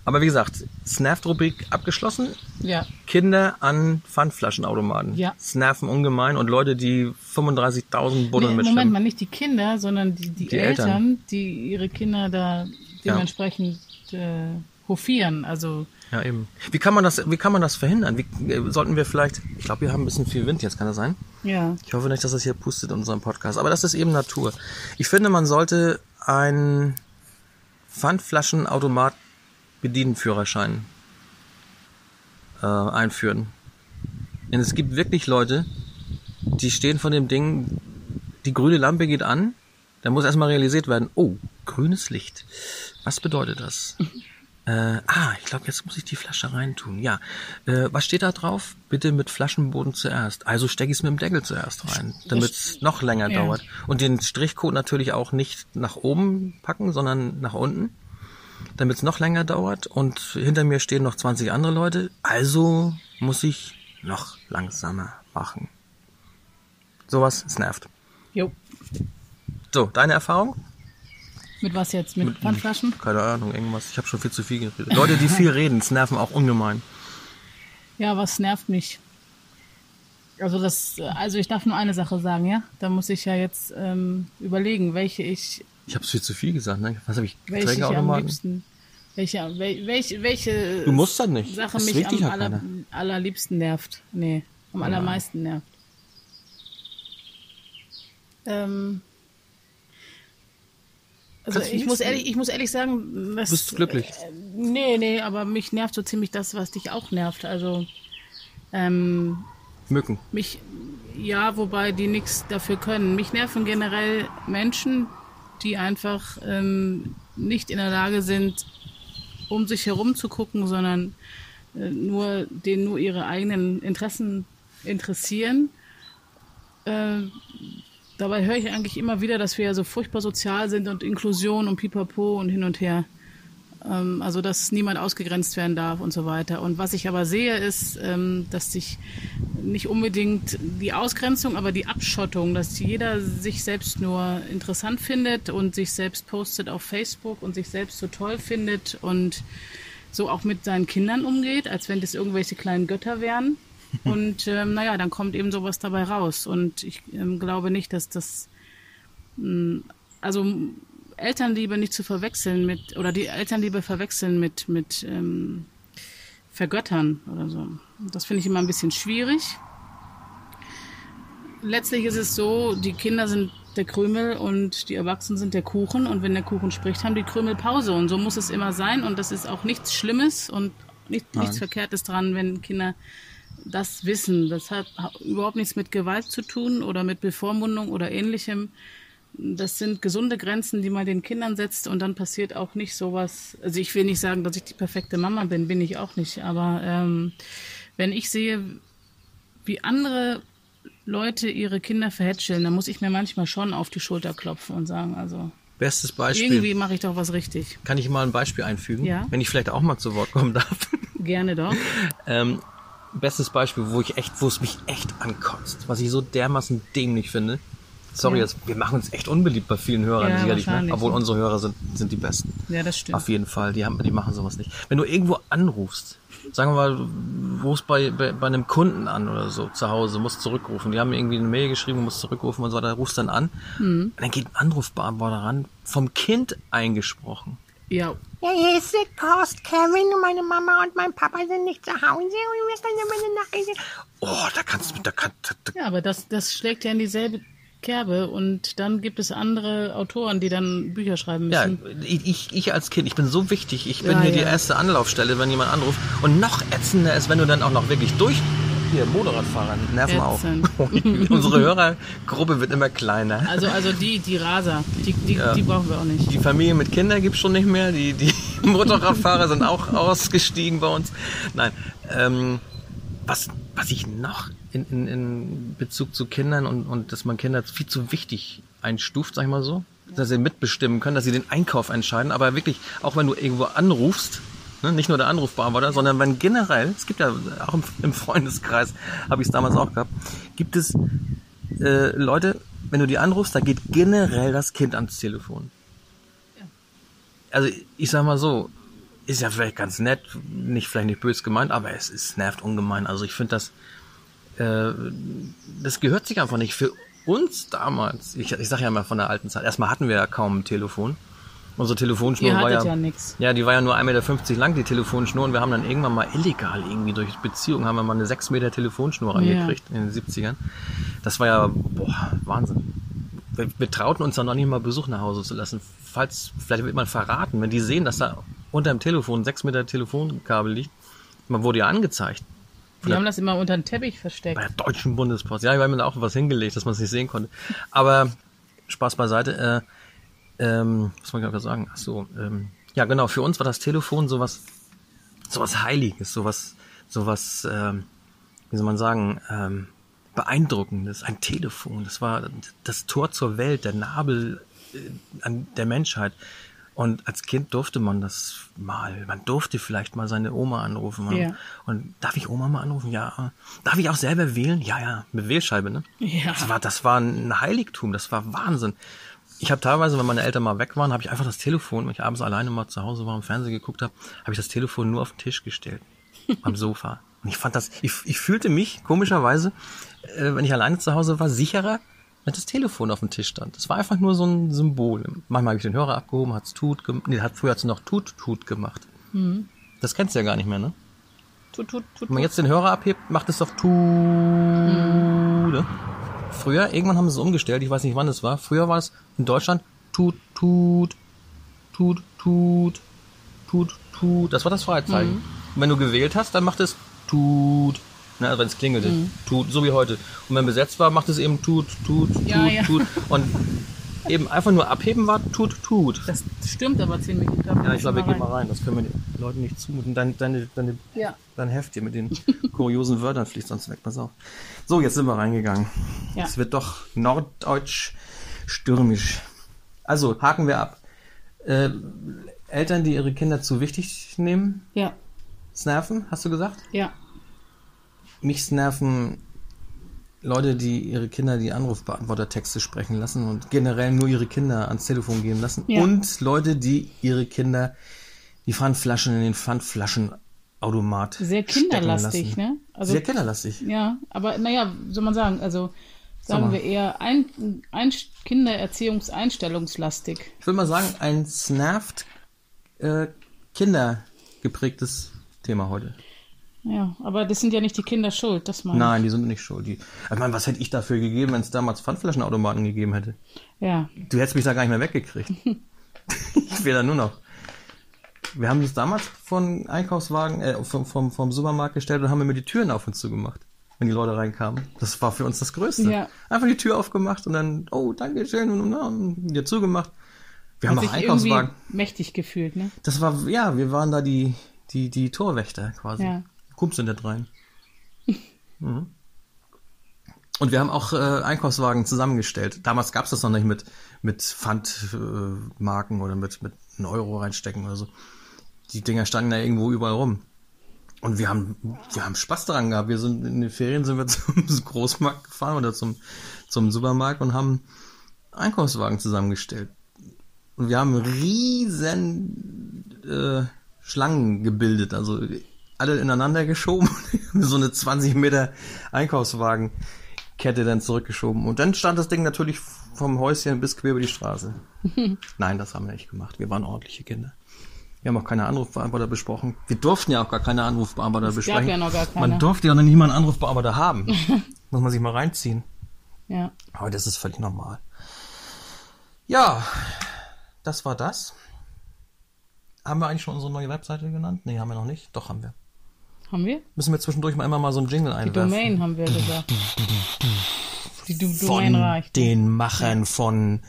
Aber wie gesagt, Snaf-Rubrik abgeschlossen. Ja. Kinder an Pfandflaschenautomaten. Ja. Snaffen ungemein und Leute, die 35.000 Buddeln Nee, mitschleppen. Moment mal, nicht die Kinder, sondern die, die, Die Eltern, Eltern. die ihre Kinder da dementsprechend äh, hofieren. Also Ja, eben. Wie kann man das, wie kann man das verhindern? Wie, äh, sollten wir vielleicht, ich glaube, wir haben ein bisschen viel Wind jetzt, kann das sein? ja, Ich hoffe nicht, dass das hier pustet in unserem Podcast. Aber das ist eben Natur. Ich finde, man sollte einen Pfandflaschenautomat Bedienenführerschein äh, einführen. Denn es gibt wirklich Leute, die stehen von dem Ding, die grüne Lampe geht an, dann muss erstmal realisiert werden, oh, grünes Licht. Was bedeutet das? Äh, ah, ich glaube, jetzt muss ich die Flasche reintun. Ja. Äh, was steht da drauf? Bitte mit Flaschenboden zuerst. Also stecke ich es mit dem Deckel zuerst rein, damit es noch länger Ja. dauert. Und den Strichcode natürlich auch nicht nach oben packen, sondern nach unten, damit es noch länger dauert. Und hinter mir stehen noch 20 andere Leute. Also muss ich noch langsamer machen. Sowas, es nervt. jo. So, deine Erfahrung? Mit was jetzt? Mit, Pfandflaschen? Keine Ahnung, irgendwas. Ich habe schon viel zu viel geredet. Leute, die viel reden, es nerven auch ungemein. Ja, was nervt mich? Also das, also ich darf nur eine Sache sagen, ja. Da muss ich ja jetzt ähm, überlegen, welche ich, Ich habe viel zu viel gesagt, ne? Was habe ich? welche ich am liebsten, welche, wel, welche, welche Du musst das nicht. Sache Das mich am ja aller, allerliebsten nervt. Nee, am allermeisten nervt. Ähm, also Kannst ich muss ehrlich, ich muss ehrlich sagen, das, Bist du glücklich? Äh, nee, nee, aber mich nervt so ziemlich das, was dich auch nervt. Also ähm, Mücken. mich, ja, wobei die nichts dafür können. Mich nerven generell Menschen, die einfach ähm, nicht in der Lage sind, um sich herum zu gucken, sondern äh, nur denen nur ihre eigenen Interessen interessieren. Äh, dabei höre ich eigentlich immer wieder, dass wir ja so furchtbar sozial sind und Inklusion und Pipapo und hin und her. Ähm, also, dass niemand ausgegrenzt werden darf und so weiter. Und was ich aber sehe, ist, ähm, dass sich nicht unbedingt die Ausgrenzung, aber die Abschottung, dass jeder sich selbst nur interessant findet und sich selbst postet auf Facebook und sich selbst so toll findet und so auch mit seinen Kindern umgeht, als wenn das irgendwelche kleinen Götter wären. *laughs* Und ähm, naja, dann kommt eben sowas dabei raus. Und ich ähm, glaube nicht, dass das, mh, also m, Elternliebe nicht zu verwechseln mit, oder die Elternliebe verwechseln mit, mit ähm, Vergöttern oder so. Das finde ich immer ein bisschen schwierig. Letztlich ist es so, die Kinder sind der Krümel und die Erwachsenen sind der Kuchen. Und wenn der Kuchen spricht, haben die Krümel Pause. Und so muss es immer sein. Und das ist auch nichts Schlimmes und nicht, nichts Verkehrtes dran, wenn Kinder das wissen. Das hat überhaupt nichts mit Gewalt zu tun oder mit Bevormundung oder ähnlichem. Das sind gesunde Grenzen, die man den Kindern setzt und dann passiert auch nicht sowas. Also ich will nicht sagen, dass ich die perfekte Mama bin, bin ich auch nicht. Aber ähm, wenn ich sehe, wie andere Leute ihre Kinder verhätscheln, dann muss ich mir manchmal schon auf die Schulter klopfen und sagen, also Bestes Beispiel. irgendwie mache ich doch was richtig. Kann ich mal ein Beispiel einfügen? Ja. Wenn ich vielleicht auch mal zu Wort kommen darf. Gerne doch. *laughs* ähm, bestes Beispiel, wo ich echt, wo es mich echt ankotzt, was ich so dermaßen dämlich finde. Sorry, Ja. jetzt, wir machen uns echt unbeliebt bei vielen Hörern Ja, sicherlich, ne? obwohl unsere Hörer sind, sind die besten. Ja, das stimmt. Auf jeden Fall, die, haben, die machen sowas nicht. Wenn du irgendwo anrufst, sagen wir mal, du rufst bei, bei, bei einem Kunden an oder so zu Hause, musst zurückrufen. Die haben irgendwie eine Mail geschrieben, musst zurückrufen und so weiter, rufst dann an. Mhm. Und dann geht ein Anrufbeantworter ran, vom Kind eingesprochen. Ja, Ja, hier ist die Post, Kevin. und Meine Mama und mein Papa sind nicht zu Hause und wir können immer eine Nachricht. Oh, da kannst du, da kann, da, da, Ja, aber das, das schlägt ja in dieselbe Kerbe und dann gibt es andere Autoren, die dann Bücher schreiben Ja, müssen. ich, ich- ich als Kind, ich bin so wichtig. Ich bin Ja, hier die ja. erste Anlaufstelle, wenn jemand anruft. Und noch ätzender ist, wenn du dann auch noch wirklich durch. Hier, Motorradfahrer, nerven auf. Ätzend. *laughs* Unsere Hörergruppe wird immer kleiner. Also, also die, die Raser, die, die, Ja. die brauchen wir auch nicht. Die Familie mit Kindern gibt's schon nicht mehr. Die, die *laughs* Motorradfahrer sind auch ausgestiegen bei uns. Nein. Ähm, was, was ich noch in, in, in Bezug zu Kindern und, und dass man Kinder viel zu wichtig einstuft, sag ich mal so, dass sie mitbestimmen können, dass sie den Einkauf entscheiden, aber wirklich, auch wenn du irgendwo anrufst, ne, nicht nur der Anrufbeantworter, sondern wenn generell, es gibt ja auch im, im Freundeskreis, habe ich es damals auch gehabt, gibt es äh, Leute, wenn du die anrufst, da geht generell das Kind ans Telefon. Also ich sag mal so, ist ja vielleicht ganz nett, nicht vielleicht nicht böse gemeint, aber es, es nervt ungemein. Also ich finde das, äh, das gehört sich einfach nicht. Für uns damals, ich, ich sage ja mal von der alten Zeit, erstmal hatten wir ja kaum ein Telefon Unsere Telefonschnur Ihr war ja, ja nix. ja, die war ja nur 1,50 Meter lang, die Telefonschnur. Und wir haben dann irgendwann mal illegal irgendwie durch Beziehung haben wir mal eine 6 Meter Telefonschnur reingekriegt in den 70ern. Das war ja, boah, Wahnsinn. Wir, wir trauten uns dann noch nicht mal Besuch nach Hause zu lassen. Falls, vielleicht wird man verraten, wenn die sehen, dass da unter dem Telefon 6 Meter Telefonkabel liegt. Man wurde ja angezeigt. Die haben das immer unter den Teppich versteckt. Bei der Deutschen Bundespost. Ja, wir haben da auch was hingelegt, dass man es nicht sehen konnte. Aber Spaß beiseite. Äh, ähm, was wollte ich gerade sagen? Ach so, ähm, ja genau. Für uns war das Telefon sowas, sowas Heiliges, sowas, sowas, ähm, wie soll man sagen, ähm, beeindruckendes. Ein Telefon. Das war das Tor zur Welt, der Nabel äh, an der Menschheit. Und als Kind durfte man das mal. Man durfte vielleicht mal seine Oma anrufen. Man, Ja. Und darf ich Oma mal anrufen? Ja. Darf ich auch selber wählen? Ja, ja. Mit Wählscheibe, ne? Ja. Das war, das war ein Heiligtum. Das war Wahnsinn. Ich habe teilweise, wenn meine Eltern mal weg waren, habe ich einfach das Telefon, wenn ich abends alleine mal zu Hause war und Fernsehen geguckt habe, habe ich das Telefon nur auf den Tisch gestellt. *laughs* am Sofa. Und ich fand das, ich, ich fühlte mich komischerweise, äh, wenn ich alleine zu Hause war, sicherer, wenn das Telefon auf dem Tisch stand. Das war einfach nur so ein Symbol. Manchmal habe ich den Hörer abgehoben, hat's tut, nee, hat früher hat's noch tut, tut gemacht. Das kennst du ja gar nicht mehr, ne? Tut, tut, tut, Wenn man tut. jetzt den Hörer abhebt, macht es doch tu. Ne? Früher, irgendwann haben sie es umgestellt, ich weiß nicht wann es war. Früher war es in Deutschland tut, tut, tut, tut, tut, tut. Das war das Freizeichen. Mhm. Und wenn du gewählt hast, dann macht es tut. Ne, also wenn es klingelte, Mhm. tut, so wie heute. Und wenn besetzt war, macht es eben tut, tut, tut, Ja, ja. tut. Und eben einfach nur abheben war tut, tut. Das stimmt aber ziemlich. Ich glaub, Ja, ich glaube, wir gehen rein. mal rein. Das können wir den Leuten nicht zumuten. Dein, deine, deine, Ja. dein Heft hier mit den kuriosen Wörtern fließt sonst weg. Pass auf. So, jetzt sind wir reingegangen. Ja. Es wird doch norddeutsch stürmisch. Also, haken wir ab. Äh, Eltern, die ihre Kinder zu wichtig nehmen, Ja, snaffen, hast du gesagt? ja. Mich snaffen Leute, die ihre Kinder die Anrufbeantwortertexte sprechen lassen und generell nur ihre Kinder ans Telefon gehen lassen. Ja. Und Leute, die ihre Kinder die Pfandflaschen in den Pfandflaschenautomat Sehr kinderlastig, ne? Also, Sehr kinderlastig. ja, aber naja, soll man sagen, also Sag sagen wir eher ein, ein Kindererziehungseinstellungslastig. Ich würde mal sagen, ein snafft äh, kindergeprägtes Thema heute. Ja, aber das sind ja nicht die Kinder schuld, das meine Nein, die sind nicht schuld. Die, ich meine, was hätte ich dafür gegeben, wenn es damals Pfandflaschenautomaten gegeben hätte? ich. Ja, Du hättest mich da gar nicht mehr weggekriegt. *laughs* ich wäre da nur noch. Wir haben uns damals von Einkaufswagen, äh, vom, vom, vom Supermarkt gestellt und haben immer die Türen auf und zu gemacht, wenn die Leute reinkamen. Das war für uns das Größte. Ja. Einfach die Tür aufgemacht und dann, oh, danke schön, und, und, und wieder zugemacht. Wir haben auch Einkaufswagen. mächtig gefühlt, ne? Das war, ja, wir waren da die, die, die Torwächter quasi. Ja. Kumpels sind da rein. mhm. Und wir haben auch äh, Einkaufswagen zusammengestellt. Damals gab's das noch nicht mit, mit Pfandmarken äh, oder mit, mit einem Euro reinstecken oder so. Die Dinger standen da irgendwo überall rum. Und wir haben, wir haben Spaß daran gehabt. Wir sind in den Ferien sind wir *laughs* zum Großmarkt gefahren oder zum, zum Supermarkt und haben Einkaufswagen zusammengestellt. Und wir haben riesen äh, Schlangen gebildet, also alle ineinander geschoben, *laughs* so eine 20 Meter Einkaufswagenkette dann zurückgeschoben. Und dann stand das Ding natürlich vom Häuschen bis quer über die Straße. *laughs* Nein, das haben wir nicht gemacht. Wir waren ordentliche Kinder. Wir haben auch keine Anrufbeantworter besprochen. Wir durften ja auch gar keine Anrufbeantworter besprechen. ja noch gar keine. Man durfte ja noch nicht mal einen Anrufbeantworter haben. *laughs* Muss man sich mal reinziehen. Ja. Aber das ist völlig normal. Ja, das war das. Haben wir eigentlich schon unsere neue Webseite genannt? Nee, haben wir noch nicht. Doch, haben wir. Haben wir? Müssen wir zwischendurch mal immer mal so einen Jingle Die einwerfen. Domain haben wir gesagt. Die du von Domain reicht. den Machern von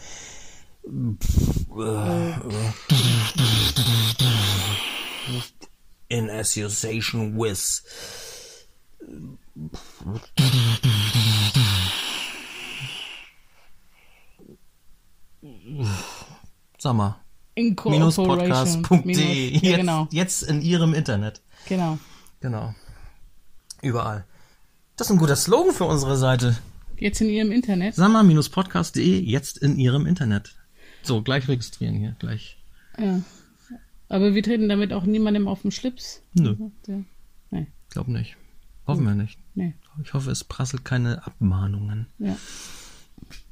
in association with Sag mal, minuspodcast.de. Minus- Ja, Jetzt, genau. jetzt in ihrem Internet. Genau. Genau. Überall. Das ist ein guter Slogan für unsere Seite. Jetzt in ihrem Internet. Sammer-podcast.de, jetzt in ihrem Internet. So, gleich registrieren hier, gleich. Ja. Aber wir treten damit auch niemandem auf den Schlips. Nö. Ja. Nee. Glaub nicht. Hoffen wir nicht. Nee. Ich hoffe, es prasselt keine Abmahnungen. Ja.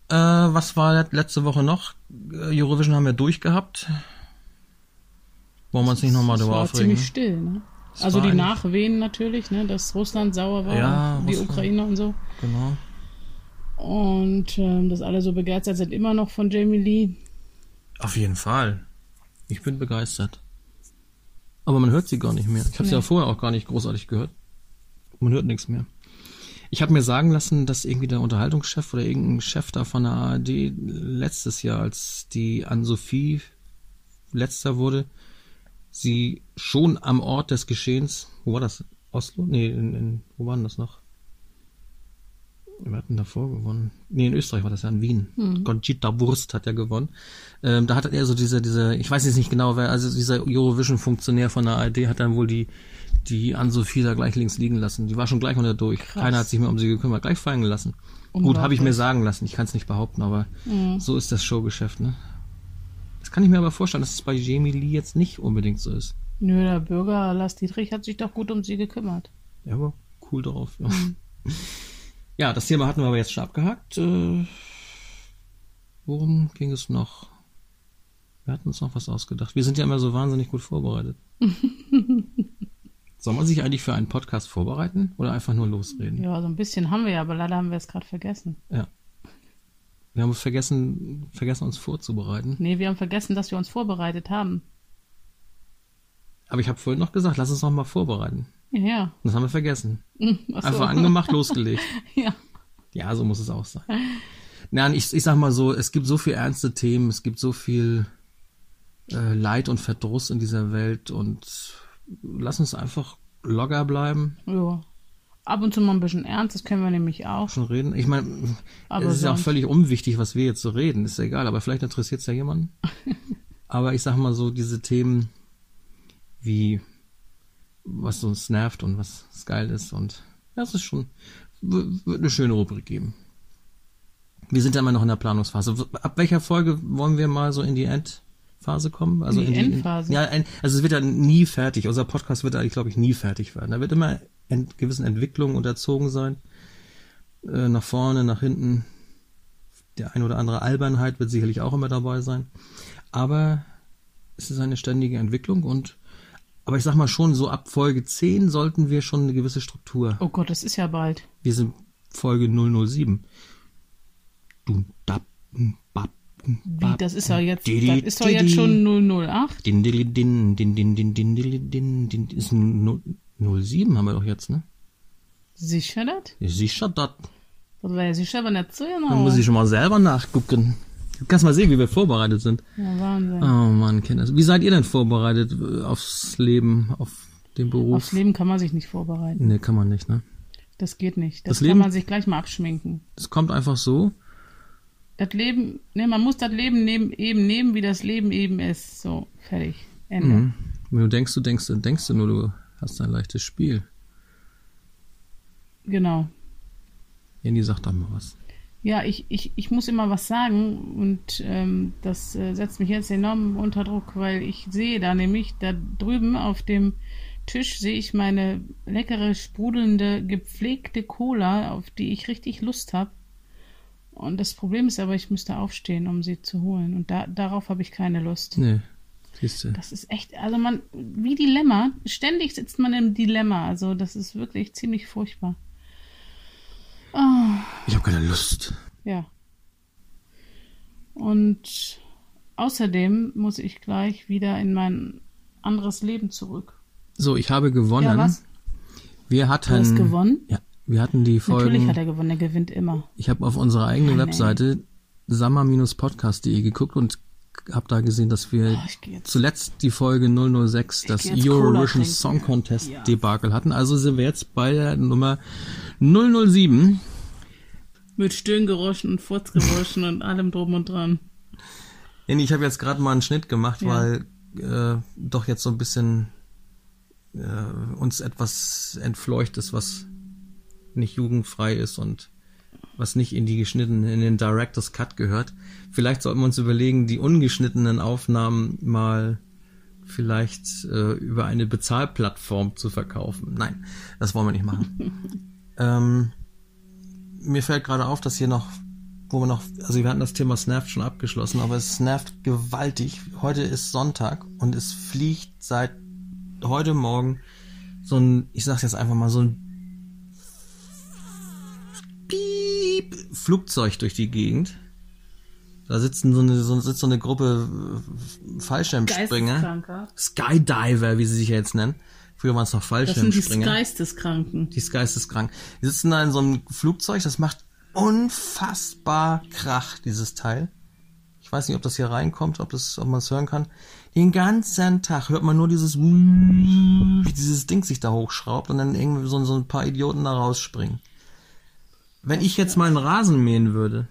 Äh, was war let- letzte Woche noch? Äh, Eurovision haben wir durchgehabt. Wollen wir uns nicht nochmal darüber war aufregen? ziemlich still, ne? Also die Nachwehen natürlich, ne, dass Russland sauer war, Ja, und die Russland. Ukraine und so. Genau. Und ähm, dass alle so begeistert sind immer noch von Jamie Lee. Auf jeden Fall. Ich bin begeistert. Aber man hört sie gar nicht mehr. Ich habe sie Nee. ja vorher auch gar nicht großartig gehört. Man hört nichts mehr. Ich habe mir sagen lassen, dass irgendwie der Unterhaltungschef oder irgendein Chef da von der ARD letztes Jahr, als die Ann-Sophie letzter wurde, sie schon am Ort des Geschehens, wo war das? Oslo? Nee, in, in, wo war denn das noch? Wir hatten davor gewonnen. Nee, in Österreich war das ja in Wien. Conchita Wurst hat ja gewonnen. Ähm, da hat er so diese, diese, ich weiß jetzt nicht genau, wer, also dieser Eurovision-Funktionär von der ARD hat dann wohl die, die Ann-Sophie da gleich links liegen lassen. Die war schon gleich unter durch. Keiner hat sich mehr um sie gekümmert. Gleich fallen gelassen. Gut, habe ich mir sagen lassen. Ich kann es nicht behaupten, aber so ist das Showgeschäft, ne? Das kann ich mir aber vorstellen, dass es bei Jamie Lee jetzt nicht unbedingt so ist. Nö, der Bürger Lars Dietrich hat sich doch gut um sie gekümmert. Ja, aber cool drauf. Ja. *laughs* ja, das Thema hatten wir aber jetzt schon abgehakt. Äh, worum ging es noch? Wir hatten uns noch was ausgedacht. Wir sind ja immer so wahnsinnig gut vorbereitet. *laughs* Soll man sich eigentlich für einen Podcast vorbereiten oder einfach nur losreden? Ja, so ein bisschen haben wir ja, aber leider haben wir es gerade vergessen. Ja. Wir haben vergessen, vergessen uns vorzubereiten. Nee, wir haben vergessen, dass wir uns vorbereitet haben. Aber ich habe vorhin noch gesagt, lass uns noch mal vorbereiten. Ja, ja. Das haben wir vergessen. Hm, ach so. Einfach angemacht, losgelegt. *laughs* Ja. Ja, so muss es auch sein. Nein, ich, ich sag mal so, es gibt so viel ernste Themen, es gibt so viel äh, Leid und Verdruss in dieser Welt und lass uns einfach locker bleiben, ja. Ab und zu mal ein bisschen ernst, das können wir nämlich auch. schon reden. Ich meine, Aber es ist ja auch völlig unwichtig, was wir jetzt so reden, ist ja egal, aber vielleicht interessiert es ja jemanden. *laughs* aber ich sag mal so, diese Themen wie was uns nervt und was geil ist und das ist schon, wird eine schöne Rubrik geben. Wir sind ja immer noch in der Planungsphase. Ab welcher Folge wollen wir mal so in die Endphase kommen? Also In die in Endphase? ja, ein, also es wird ja nie fertig. Unser Podcast wird eigentlich, glaube ich, nie fertig werden. Da wird immer ent, gewissen Entwicklungen unterzogen sein. Äh, nach vorne, nach hinten. Der ein oder andere Albernheit wird sicherlich auch immer dabei sein. Aber es ist eine ständige Entwicklung und aber ich sag mal schon, so ab Folge 10 sollten wir schon eine gewisse Struktur. Oh Gott, das ist ja bald. Wir sind Folge 007. Dum, dab, dum, bab, dum, Wie, das ist ja jetzt, das ist doch jetzt schon 008. Din, din, din, din, din, din, din, din, din, ist ein 07 haben wir doch jetzt, ne? Sicher das? Sicher, das. Das wäre ja sicher, wenn nicht so genau. Da muss ich schon mal selber nachgucken. Du kannst mal sehen, wie wir vorbereitet sind. Ja, Wahnsinn. Oh Mann, Kinder. Wie seid ihr denn vorbereitet äh, aufs Leben, auf den Beruf? Aufs Leben kann man sich nicht vorbereiten. Nee, kann man nicht, ne? Das geht nicht. Das, Das Leben- kann man sich gleich mal abschminken. Es kommt einfach so. Das Leben, ne, man muss das Leben nehmen, eben nehmen, wie das Leben eben ist. So, fertig. Ende. Mhm. Wenn du denkst, du denkst, dann denkst du nur, du hast ein leichtes Spiel. Genau. Jenny sagt doch mal was. Ja, ich, ich, ich muss immer was sagen und ähm, das äh, setzt mich jetzt enorm unter Druck, weil ich sehe da nämlich, da drüben auf dem Tisch sehe ich meine leckere, sprudelnde, gepflegte Cola, auf die ich richtig Lust habe. Und das Problem ist aber, ich müsste aufstehen, um sie zu holen. Und da, darauf habe ich keine Lust. Nee, siehst du. Das ist echt, also man, wie Dilemma, ständig sitzt man im Dilemma. Also das ist wirklich ziemlich furchtbar. Ich habe keine Lust. Ja. Und außerdem muss ich gleich wieder in mein anderes Leben zurück. So, ich habe gewonnen. Ja, was? Wir hatten. Du hast gewonnen? Ja, wir hatten die Folgen. Natürlich hat er gewonnen, er gewinnt immer. Ich habe auf unserer eigenen ey. Webseite sammer-podcast.de geguckt und habe da gesehen, dass wir Oh, ich zuletzt die Folge 006, das geh jetzt Cola Eurovision. Song Contest Debakel hatten. Also sind wir jetzt bei der Nummer 007. Mit Stöhngeräuschen und Furzgeräuschen und allem drum und dran. Jenny, ich habe jetzt gerade mal einen Schnitt gemacht, Ja. weil äh, doch jetzt so ein bisschen äh, uns etwas entfleucht ist, was nicht jugendfrei ist und was nicht in die geschnittenen, in den Director's Cut gehört. Vielleicht sollten wir uns überlegen, die ungeschnittenen Aufnahmen mal vielleicht äh, über eine Bezahlplattform zu verkaufen. Nein, das wollen wir nicht machen. *laughs* ähm, mir fällt gerade auf, dass hier noch wo wir noch, also wir hatten das Thema Snaft schon abgeschlossen, aber es snaft gewaltig. Heute ist Sonntag und es fliegt seit heute Morgen so ein, ich sag's jetzt einfach mal, so ein Piep Flugzeug durch die Gegend. Da sitzen so eine, so, sitzt so eine Gruppe äh, Fallschirmspringer. Skydiver, wie sie sich ja jetzt nennen. Früher waren es noch Das sind die Fallschirmspringer. Geisteskranken. Die ist geisteskrank. Die sitzen da in so einem Flugzeug, das macht unfassbar Krach, dieses Teil. Ich weiß nicht, ob das hier reinkommt, ob, das, ob man es hören kann. Den ganzen Tag hört man nur dieses, wie dieses Ding sich da hochschraubt und dann irgendwie so, so ein paar Idioten da rausspringen. Wenn ich jetzt mal einen Rasen mähen würde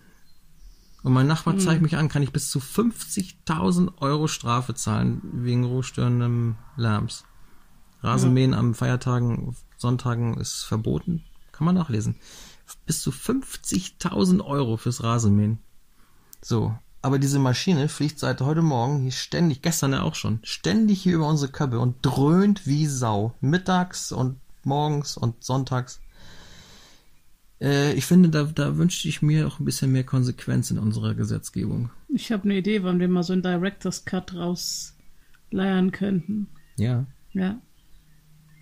und mein Nachbar zeigt mich an, kann ich bis zu 50.000 Euro Strafe zahlen wegen ruhestörendem Lärms. Rasenmähen am Feiertagen, Sonntagen ist verboten. Kann man nachlesen. Bis zu 50.000 Euro fürs Rasenmähen. So. Aber diese Maschine fliegt seit heute Morgen hier ständig, gestern ja auch schon, ständig hier über unsere Köpfe und dröhnt wie Sau. Mittags und morgens und sonntags. Äh, ich finde, da, da wünschte ich mir auch ein bisschen mehr Konsequenz in unserer Gesetzgebung. Ich habe eine Idee, wann wir mal so einen Director's Cut rausleiern könnten. Ja. Ja.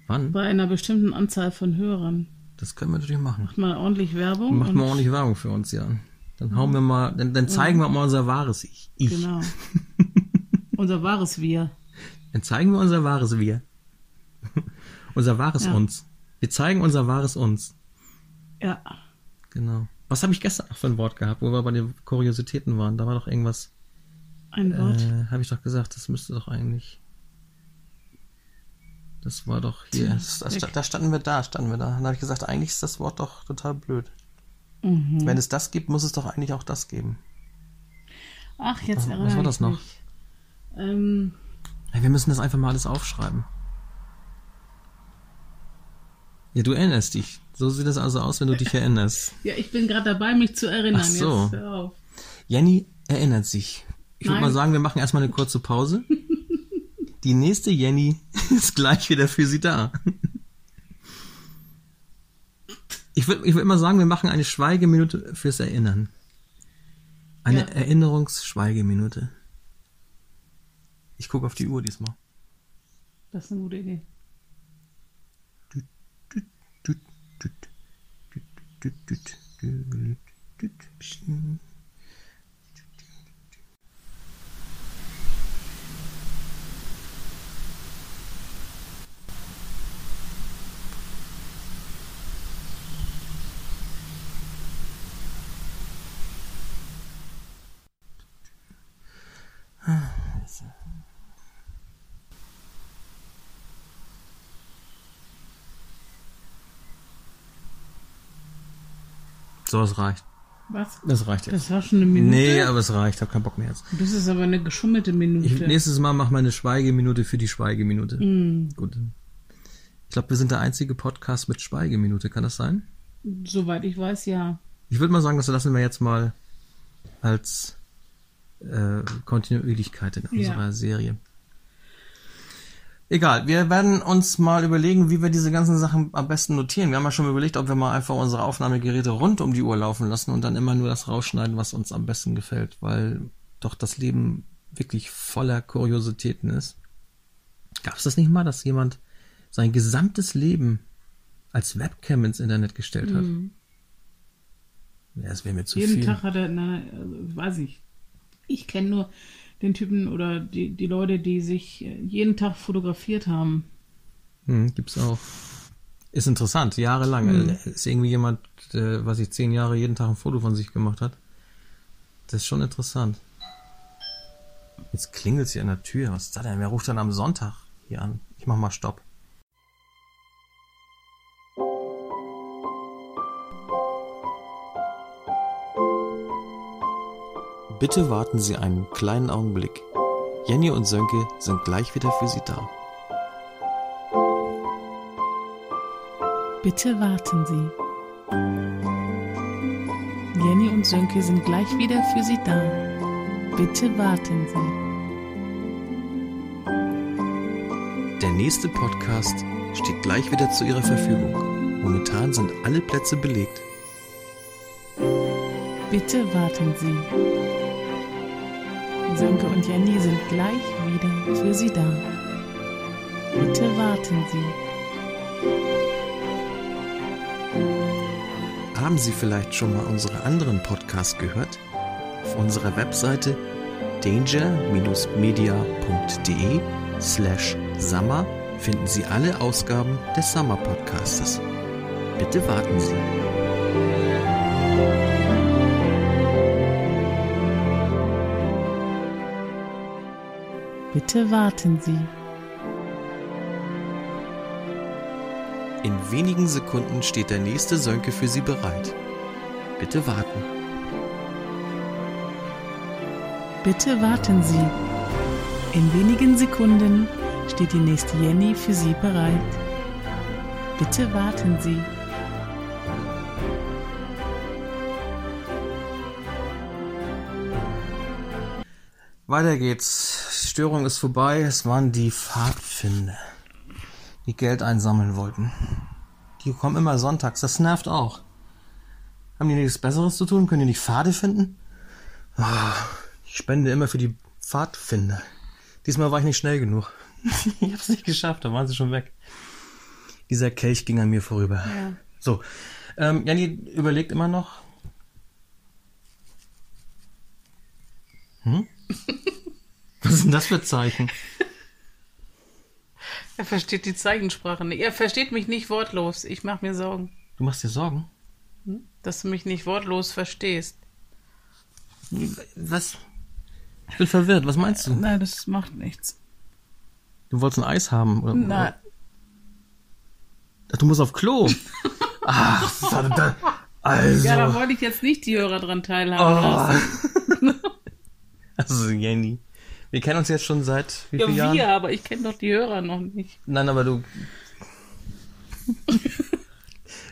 Wann? Bei einer bestimmten Anzahl von Hörern. Das können wir natürlich machen. Macht mal ordentlich Werbung. Macht mal ordentlich Werbung für uns, ja. Dann hauen wir mal, dann, dann zeigen wir mal unser wahres Ich. ich. Genau. *laughs* Unser wahres Wir. Dann zeigen wir unser wahres Wir. *laughs* unser wahres Ja. Uns. Wir zeigen unser wahres Uns. Ja. Genau. Was habe ich gestern für ein Wort gehabt, wo wir bei den Kuriositäten waren? Da war doch irgendwas, Ein Wort. äh, habe ich doch gesagt, das müsste doch eigentlich. Das war doch hier. Das, das, da standen wir da, standen wir da. Dann habe ich gesagt, eigentlich ist das Wort doch total blöd. Mhm. Wenn es das gibt, muss es doch eigentlich auch das geben. Ach, jetzt was erinnere war ich das noch? Ähm, Hey, wir müssen das einfach mal alles aufschreiben. Ja, du erinnerst dich. So sieht es also aus, wenn du dich erinnerst. *laughs* ja, ich bin gerade dabei, mich zu erinnern. Ach so. Jetzt hör auf. Jenny erinnert sich. Ich würde mal sagen, wir machen erstmal eine kurze Pause. *laughs* Die nächste Jenny *laughs* ist gleich wieder für Sie da. Ich würde ich würd mal sagen, wir machen eine Schweigeminute fürs Erinnern. Eine Ja. Erinnerungsschweigeminute. Ich gucke auf die Uhr diesmal. Das ist eine gute Idee. Ah. So, es reicht. Was? Das reicht jetzt. Das war schon eine Minute. Nee, aber es reicht. Ich hab keinen Bock mehr jetzt. Das ist aber eine geschummelte Minute. Ich, nächstes Mal machen wir eine Schweigeminute für die Schweigeminute. Gut. Ich glaube, wir sind der einzige Podcast mit Schweigeminute. Kann das sein? Soweit ich weiß, ja. Ich würde mal sagen, das lassen wir jetzt mal als äh, Kontinuierlichkeit in Ja. unserer Serie. Egal, wir werden uns mal überlegen, wie wir diese ganzen Sachen am besten notieren. Wir haben ja schon überlegt, ob wir mal einfach unsere Aufnahmegeräte rund um die Uhr laufen lassen und dann immer nur das rausschneiden, was uns am besten gefällt, weil doch das Leben wirklich voller Kuriositäten ist. Gab es das nicht mal, dass jemand sein gesamtes Leben als Webcam ins Internet gestellt hat? Ja, das wäre mir zu Mhm. Jeden viel. Tag hat er, na, also, weiß ich. Ich kenne nur den Typen oder die, die Leute, die sich äh, jeden Tag fotografiert haben. Hm, gibt's auch. Ist interessant, jahrelang. Mhm. Äh, Ist irgendwie jemand, der, was ich zehn Jahre jeden Tag ein Foto von sich gemacht hat. Das ist schon interessant. Jetzt klingelt's hier an der Tür. Was ist da denn? Wer ruft dann am Sonntag hier an? Ich mach mal Stopp. Bitte warten Sie einen kleinen Augenblick. Jenny und Sönke sind gleich wieder für Sie da. Bitte warten Sie. Jenny und Sönke sind gleich wieder für Sie da. Bitte warten Sie. Der nächste Podcast steht gleich wieder zu Ihrer Verfügung. Momentan sind alle Plätze belegt. Bitte warten Sie. Sönke und Jenny sind gleich wieder für Sie da. Bitte warten Sie. Haben Sie vielleicht schon mal unsere anderen Podcasts gehört? Auf unserer Webseite danger-media.de slash summer finden Sie alle Ausgaben des Summer Podcastes. Bitte warten Sie. Bitte warten Sie. In wenigen Sekunden steht der nächste Sönke für Sie bereit. Bitte warten. Bitte warten Sie. In wenigen Sekunden steht die nächste Jenny für Sie bereit. Bitte warten Sie. Weiter geht's. Störung ist vorbei. Es waren die Pfadfinder, die Geld einsammeln wollten. Die kommen immer sonntags. Das nervt auch. Haben die nichts Besseres zu tun? Können die nicht Pfade finden? Ah, ich spende immer für die Pfadfinder. Diesmal war ich nicht schnell genug. *laughs* ich hab's nicht geschafft, da waren sie schon weg. Dieser Kelch ging an mir vorüber. Ja. So, ähm, Janni überlegt immer noch. Hm? *laughs* Was sind das für Zeichen? Er versteht die Zeichensprache nicht. Er versteht mich nicht wortlos. Ich mache mir Sorgen, Du machst dir Sorgen? dass du mich nicht wortlos verstehst. Was? Ich bin verwirrt. Was meinst du? Nein, das macht nichts. Du wolltest ein Eis haben? Oder? Nein. Ach, Du musst auf Klo. *laughs* Ach, verdammt. Also. Ja, da wollte ich jetzt nicht die Hörer dran teilhaben lassen. Oh. *laughs* Also, Jenny. Wir kennen uns jetzt schon seit wie Ja, vielen Jahren? wir, aber ich kenne doch die Hörer noch nicht. Nein, aber du. *laughs*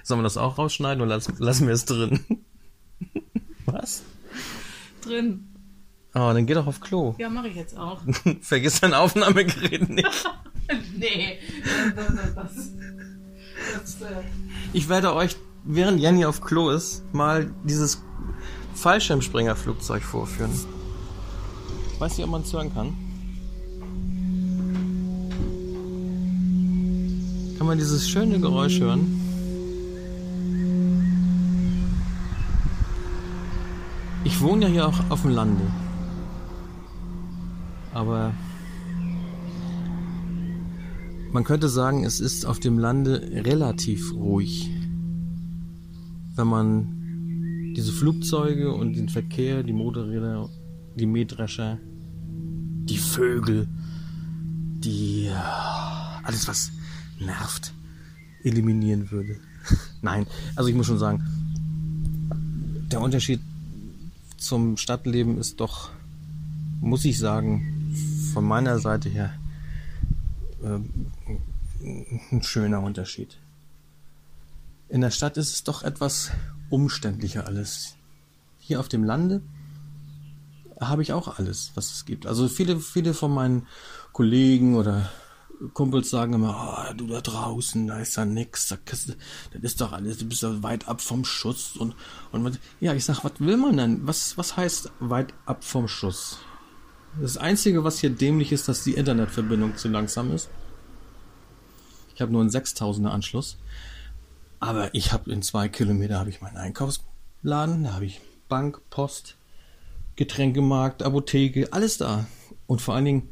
Sollen wir das auch rausschneiden oder lassen, lassen wir es drin? Was? Drin. Oh, dann geh doch auf Klo. Ja, mache ich jetzt auch. *laughs* Vergiss dein Aufnahmegerät nicht. *laughs* nee. Das, das, das, das, äh, Ich werde euch, während Jenny auf Klo ist, mal dieses Fallschirmspringerflugzeug vorführen. Weiß nicht, ob man es hören kann. Kann man dieses schöne Geräusch hören? Ich wohne ja hier auch auf dem Lande. Aber man könnte sagen, es ist auf dem Lande relativ ruhig. Wenn man diese Flugzeuge und den Verkehr, die Motorräder, die Mähdrescher, die Vögel, die äh, alles was nervt, eliminieren würde. *laughs* Nein, also ich muss schon sagen, der Unterschied zum Stadtleben ist doch, muss ich sagen, von meiner Seite her ähm, ein schöner Unterschied. In der Stadt ist es doch etwas umständlicher alles. Hier auf dem Lande habe ich auch alles, was es gibt. Also viele, viele von meinen Kollegen oder Kumpels sagen immer, oh, du da draußen, da ist ja nix, da, das ist doch alles, du bist ja weit ab vom Schuss und, und ja, ich sag, was will man denn? Was, was heißt weit ab vom Schuss? Das Einzige, was hier dämlich ist, dass die Internetverbindung zu langsam ist. Ich habe nur einen 6000er Anschluss. Aber ich habe in zwei Kilometer habe ich meinen Einkaufsladen, da habe ich Bank, Post, Getränkemarkt, Apotheke, alles da. Und vor allen Dingen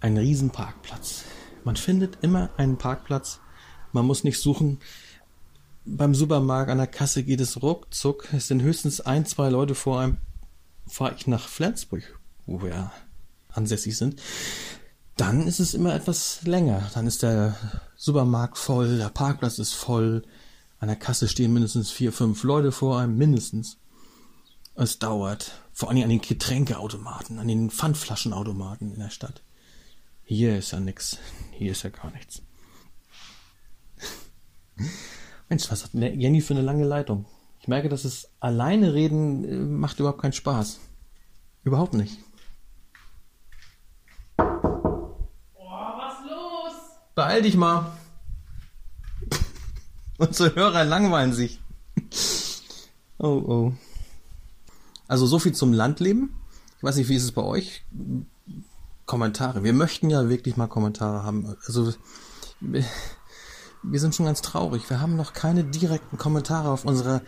ein riesen Parkplatz. Man findet immer einen Parkplatz. Man muss nicht suchen. Beim Supermarkt an der Kasse geht es ruckzuck. Es sind höchstens ein, zwei Leute vor einem. Fahre ich nach Flensburg, wo wir ansässig sind, dann ist es immer etwas länger. Dann ist der Supermarkt voll, der Parkplatz ist voll, an der Kasse stehen mindestens vier, fünf Leute vor einem, mindestens. Es dauert. Vor allem an den Getränkeautomaten, an den Pfandflaschenautomaten in der Stadt. Hier ist ja nix. Hier ist ja gar nichts. Mensch, was hat Jenny für eine lange Leitung? Ich merke, dass es alleine reden äh, macht überhaupt keinen Spaß. Überhaupt nicht. Boah, was los? Beeil dich mal. *laughs* Unsere Hörer langweilen sich. Oh, oh. Also so viel zum Landleben. Ich weiß nicht, wie ist es bei euch? Kommentare. Wir möchten ja wirklich mal Kommentare haben. Also wir sind schon ganz traurig. Wir haben noch keine direkten Kommentare auf unserer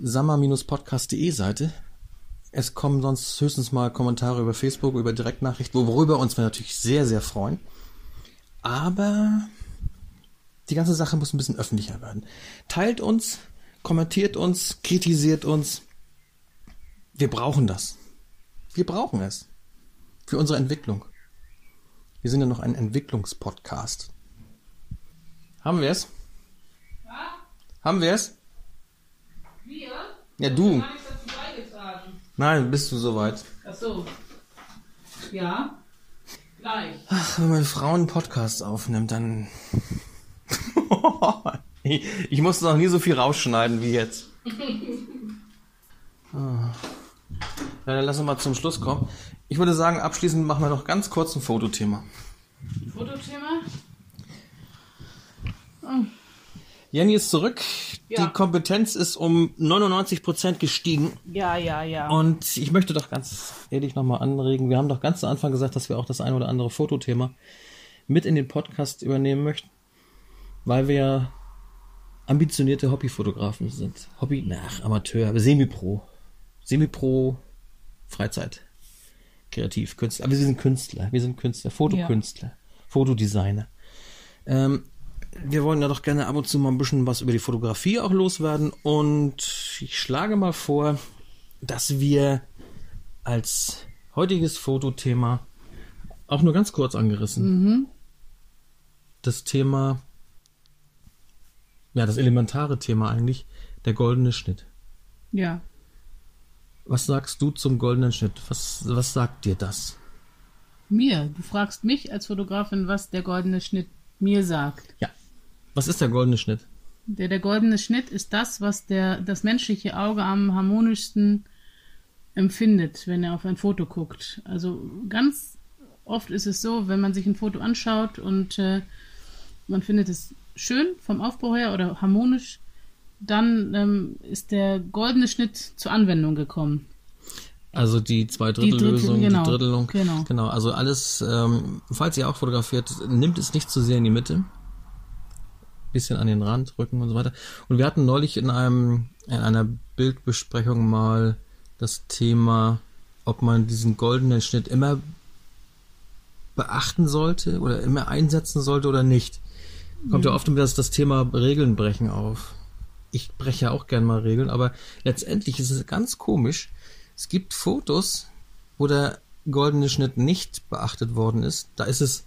sammer-podcast.de Seite. Es kommen sonst höchstens mal Kommentare über Facebook, über Direktnachrichten, worüber uns wir natürlich sehr, sehr freuen. Aber die ganze Sache muss ein bisschen öffentlicher werden. Teilt uns, kommentiert uns, kritisiert uns. Wir brauchen das. Wir brauchen es. Für unsere Entwicklung. Wir sind ja noch ein Entwicklungspodcast. Haben wir es? Was? Haben wir es? Wir? Ja, du. Nein, bist du soweit? Ach so. Ja. Gleich. Ach, wenn meine Frau einen Podcast aufnimmt, dann. *laughs* ich, musste noch nie so viel rausschneiden wie jetzt. *laughs* Ah. Ja, dann lass uns mal zum Schluss kommen. Ich würde sagen, abschließend machen wir noch ganz kurz ein Fotothema. Fotothema? Jenny ist zurück. Ja. Die Kompetenz ist um 99% gestiegen. Ja, ja, ja. Und ich möchte doch ganz ehrlich nochmal anregen. Wir haben doch ganz zu Anfang gesagt, dass wir auch das ein oder andere Fotothema mit in den Podcast übernehmen möchten, weil wir ambitionierte Hobbyfotografen sind. Hobby, nach Amateur, Semi-Pro. Semi-Pro, Freizeit, kreativ, Künstler. Aber wir sind Künstler, wir sind Künstler, Fotokünstler, Fotodesigner. Ähm, wir wollen ja doch gerne ab und zu mal ein bisschen was über die Fotografie auch loswerden und ich schlage mal vor, dass wir als heutiges Fotothema auch nur ganz kurz angerissen das Thema, ja, das elementare Thema eigentlich, der goldene Schnitt. ja. Was sagst du zum goldenen Schnitt? Was, was sagt dir das? Mir. Du fragst mich als Fotografin, was der goldene Schnitt mir sagt. Ja. Was ist der goldene Schnitt? Der, der goldene Schnitt ist das, was der, das menschliche Auge am harmonischsten empfindet, wenn er auf ein Foto guckt. Also ganz oft ist es so, wenn man sich ein Foto anschaut und äh, man findet es schön vom Aufbau her oder harmonisch, dann ähm, ist der goldene Schnitt zur Anwendung gekommen. Also die Drittel, Zweidrittellösung, die, genau, Drittelung. genau. Genau, also alles, ähm, falls ihr auch fotografiert, nimmt es nicht zu sehr in die Mitte. Bisschen an den Rand, Rücken und so weiter. Und wir hatten neulich in einem, in einer Bildbesprechung mal das Thema, ob man diesen goldenen Schnitt immer beachten sollte oder immer einsetzen sollte oder nicht. Kommt ja oft das, das Thema Regeln brechen auf. Ich breche ja auch gern mal Regeln, aber letztendlich ist es ganz komisch. Es gibt Fotos, wo der goldene Schnitt nicht beachtet worden ist. Da ist es,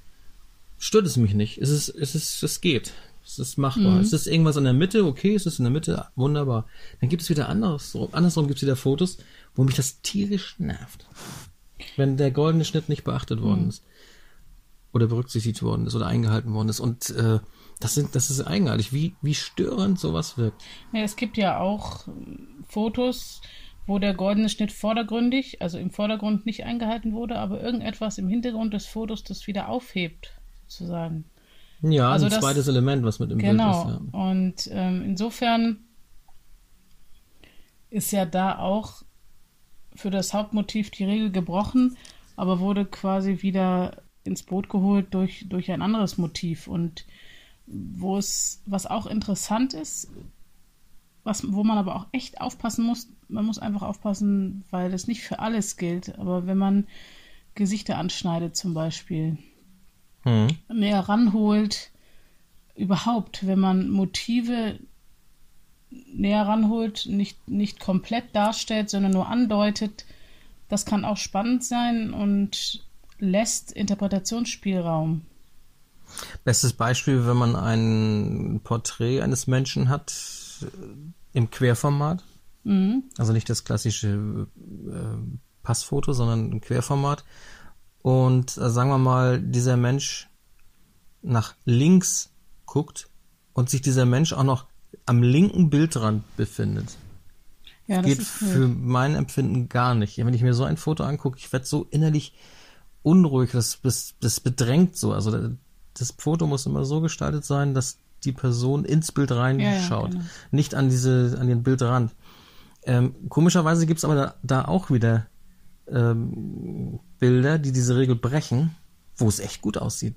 stört es mich nicht. Es ist, es ist, es geht. Es ist machbar. Es ist irgendwas in der Mitte, okay, es ist in der Mitte, wunderbar. Dann gibt es wieder andersrum, andersrum gibt es wieder Fotos, wo mich das tierisch nervt. Wenn der goldene Schnitt nicht beachtet worden ist. Oder berücksichtigt worden ist oder eingehalten worden ist. Und äh, das sind, das ist eigenartig, wie, wie störend sowas wirkt. Ja, es gibt ja auch ähm, Fotos, wo der goldene Schnitt vordergründig, also im Vordergrund nicht eingehalten wurde, aber irgendetwas im Hintergrund des Fotos das wieder aufhebt, sozusagen. Ja, Also ein das- zweites Element, was mit im Genau. Bild ist. Ja. Und ähm, insofern ist ja da auch für das Hauptmotiv die Regel gebrochen, aber wurde quasi wieder ins Boot geholt durch, durch ein anderes Motiv. Und wo es, was auch interessant ist, was, wo man aber auch echt aufpassen muss, man muss einfach aufpassen, weil das nicht für alles gilt, aber wenn man Gesichter anschneidet zum Beispiel, Hm. näher ranholt, überhaupt, wenn man Motive näher ranholt, nicht, nicht komplett darstellt, sondern nur andeutet, das kann auch spannend sein und lässt Interpretationsspielraum. Bestes Beispiel, wenn man ein Porträt eines Menschen hat äh, im Querformat. Mhm. Also nicht das klassische äh, Passfoto, sondern im Querformat. Und äh, sagen wir mal, dieser Mensch nach links guckt und sich dieser Mensch auch noch am linken Bildrand befindet. Ja, das Geht ist für mein Empfinden gar nicht. Wenn ich mir so ein Foto angucke, ich werde so innerlich unruhig, das, das, das bedrängt so. Also das Foto muss immer so gestaltet sein, dass die Person ins Bild reinschaut, genau. nicht an diese, an den Bildrand. Ähm, komischerweise gibt's aber da, da auch wieder ähm, Bilder, die diese Regel brechen, wo es echt gut aussieht.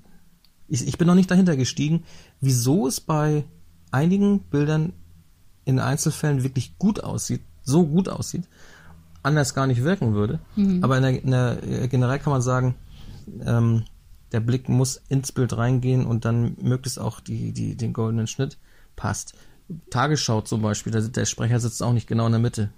Ich, ich bin noch nicht dahinter gestiegen, wieso es bei einigen Bildern in Einzelfällen wirklich gut aussieht, so gut aussieht, anders gar nicht wirken würde. Aber in der, in der äh, generell kann man sagen, ähm, der Blick muss ins Bild reingehen und dann möglichst auch die, die, den goldenen Schnitt passt. Tagesschau zum Beispiel, da, der Sprecher sitzt auch nicht genau in der Mitte.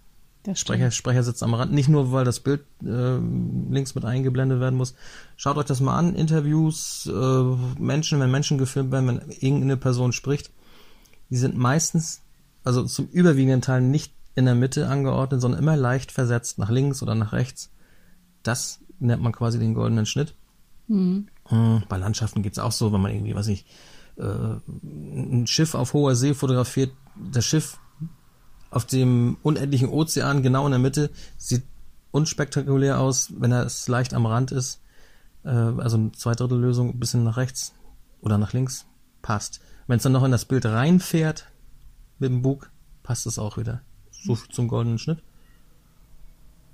Das Sprecher, Sprecher sitzt am Rand, nicht nur, weil das Bild äh, links mit eingeblendet werden muss. Schaut euch das mal an, Interviews, äh, Menschen, wenn Menschen gefilmt werden, wenn irgendeine Person spricht, die sind meistens, also zum überwiegenden Teil nicht in der Mitte angeordnet, sondern immer leicht versetzt, nach links oder nach rechts. Das nennt man quasi den goldenen Schnitt. Hm, Bei Landschaften geht's auch so, wenn man irgendwie, weiß ich, äh, ein Schiff auf hoher See fotografiert, das Schiff auf dem unendlichen Ozean genau in der Mitte sieht unspektakulär aus, wenn er es leicht am Rand ist. Äh, also eine Zweidrittellösung, ein bisschen nach rechts oder nach links, passt. Wenn es dann noch in das Bild reinfährt mit dem Bug, passt es auch wieder. So viel zum goldenen Schnitt.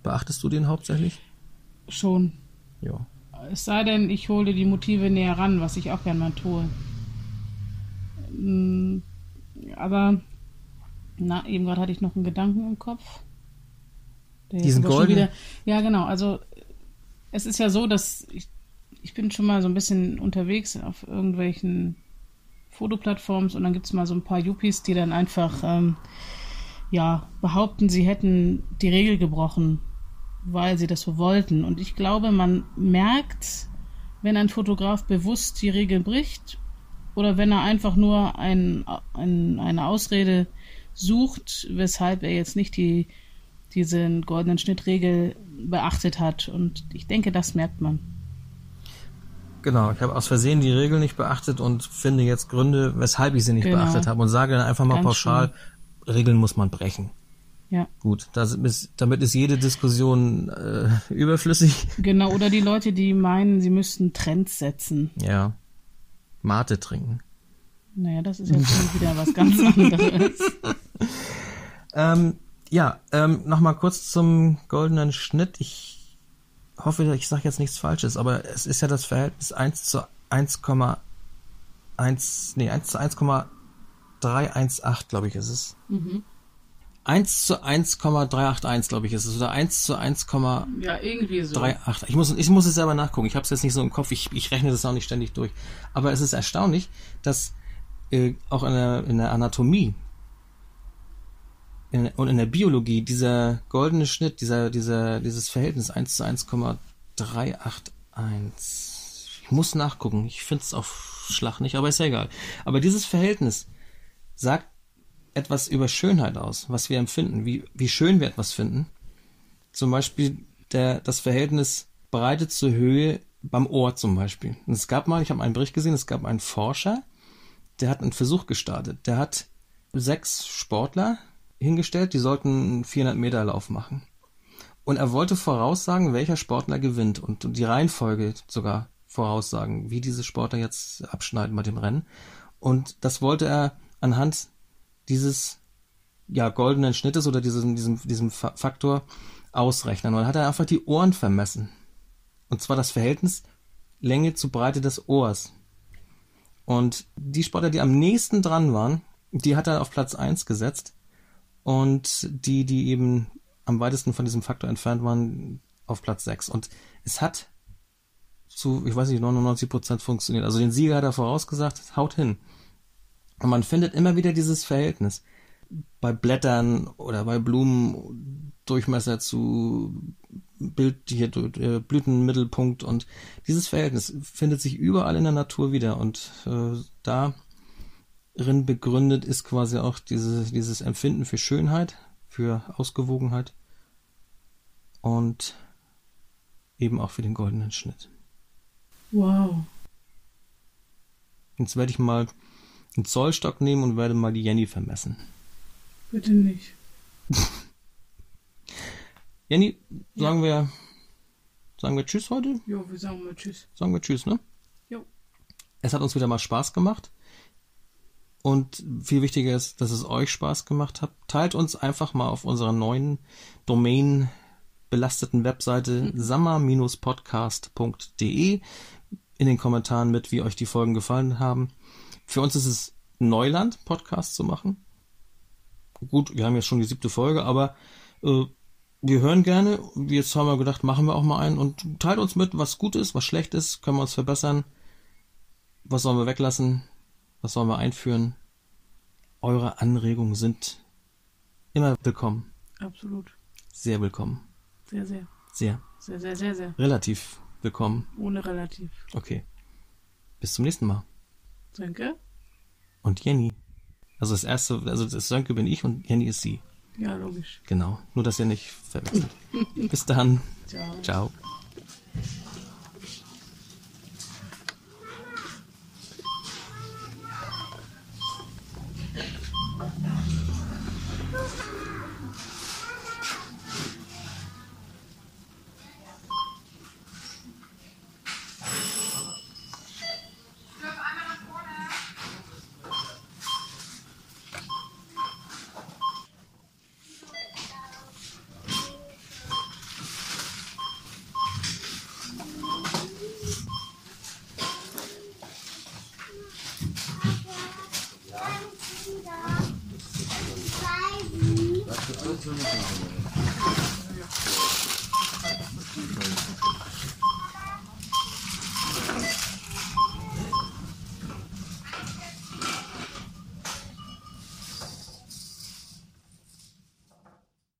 Beachtest du den hauptsächlich? Schon. Ja. Es sei denn, ich hole die Motive näher ran, was ich auch gern mal tue. Mm, Aber, na, eben gerade hatte ich noch einen Gedanken im Kopf. Der Diesen schon goldenen? ja, genau. Also, es ist ja so, dass ich, ich bin schon mal so ein bisschen unterwegs auf irgendwelchen Fotoplattforms und dann gibt es mal so ein paar Yuppies, die dann einfach, ähm, ja, behaupten, sie hätten die Regel gebrochen, weil sie das so wollten. Und ich glaube, man merkt, wenn ein Fotograf bewusst die Regeln bricht oder wenn er einfach nur ein, ein, eine Ausrede sucht, weshalb er jetzt nicht die, diese goldenen Schnittregel beachtet hat. Und ich denke, das merkt man. Genau, ich habe aus Versehen die Regel nicht beachtet und finde jetzt Gründe, weshalb ich sie nicht Genau. beachtet habe und sage dann einfach mal Ganz pauschal, Regeln muss man brechen. Ja, Gut, ist, damit ist jede Diskussion äh, *laughs* überflüssig. genau. Oder die Leute, die meinen, sie müssten Trends setzen. Ja. Mate trinken. Naja, das ist jetzt schon *laughs* wieder was ganz anderes. *laughs* Ähm, ja, ähm, nochmal kurz zum goldenen Schnitt. Ich hoffe, ich sage jetzt nichts Falsches, aber es ist ja das Verhältnis 1 zu 1,1, nee, 1 zu 1,318, glaube ich, ist es. 1 zu 1,381, glaube ich, ist es. Oder 1 zu 1,38. Ja, irgendwie so. Ich muss, ich muss es selber nachgucken. Ich habe es jetzt nicht so im Kopf. Ich, ich rechne das auch nicht ständig durch. Aber es ist erstaunlich, dass äh, auch in der, in der Anatomie in, und in der Biologie dieser goldene Schnitt, dieser, dieser, dieses Verhältnis 1 zu 1,381. Ich muss nachgucken. Ich finde es auf Schlag nicht, aber ist ja egal. Aber dieses Verhältnis sagt etwas über Schönheit aus, was wir empfinden, wie, wie schön wir etwas finden. Zum Beispiel der, das Verhältnis Breite zur Höhe beim Ohr zum Beispiel. Und es gab mal, ich habe einen Bericht gesehen, es gab einen Forscher, der hat einen Versuch gestartet. Der hat sechs Sportler hingestellt, die sollten einen 400 Meter Lauf machen. Und er wollte voraussagen, welcher Sportler gewinnt und die Reihenfolge sogar voraussagen, wie diese Sportler jetzt abschneiden bei dem Rennen. Und das wollte er anhand dieses ja, goldenen Schnittes oder diesem, diesem, diesem Fa- Faktor ausrechnen. Und dann hat er einfach die Ohren vermessen. Und zwar das Verhältnis Länge zu Breite des Ohrs. Und die Sportler, die am nächsten dran waren, die hat er auf Platz 1 gesetzt. Und die, die eben am weitesten von diesem Faktor entfernt waren, auf Platz 6. Und es hat zu, ich weiß nicht, 99 Prozent funktioniert. Also den Sieger hat er vorausgesagt, haut hin. Und man findet immer wieder dieses Verhältnis. Bei Blättern oder bei Blumen, Durchmesser zu Bild, hier, äh, Blütenmittelpunkt und dieses Verhältnis findet sich überall in der Natur wieder und äh, darin begründet ist quasi auch diese, dieses Empfinden für Schönheit, für Ausgewogenheit und eben auch für den goldenen Schnitt. Wow. Jetzt werde ich mal einen Zollstock nehmen und werde mal die Jenny vermessen. Bitte nicht. *laughs* Jenny, sagen wir, sagen wir Tschüss heute? Jo, wir sagen mal Tschüss. Sagen wir Tschüss, ne? Jo. Es hat uns wieder mal Spaß gemacht. Und viel wichtiger ist, dass es euch Spaß gemacht hat. Teilt uns einfach mal auf unserer neuen Domain belasteten Webseite sammer-podcast.de in den Kommentaren mit, wie euch die Folgen gefallen haben. Für uns ist es Neuland, Podcast zu machen. Gut, wir haben jetzt schon die siebte Folge, aber äh, wir hören gerne. Jetzt haben wir gedacht, machen wir auch mal einen und teilt uns mit, was gut ist, was schlecht ist, können wir uns verbessern. Was sollen wir weglassen? Was sollen wir einführen? Eure Anregungen sind immer willkommen. Absolut. Sehr willkommen. Sehr, sehr. Sehr. Sehr, sehr, sehr, sehr. Relativ willkommen. Ohne relativ. Okay. Bis zum nächsten Mal. Danke. Und Jenny. Also das erste, also das Sönke bin ich und Jenny ist sie. Ja, logisch. Genau. Nur, dass ihr nicht verwechselt. Bis dann. Ciao. Ciao.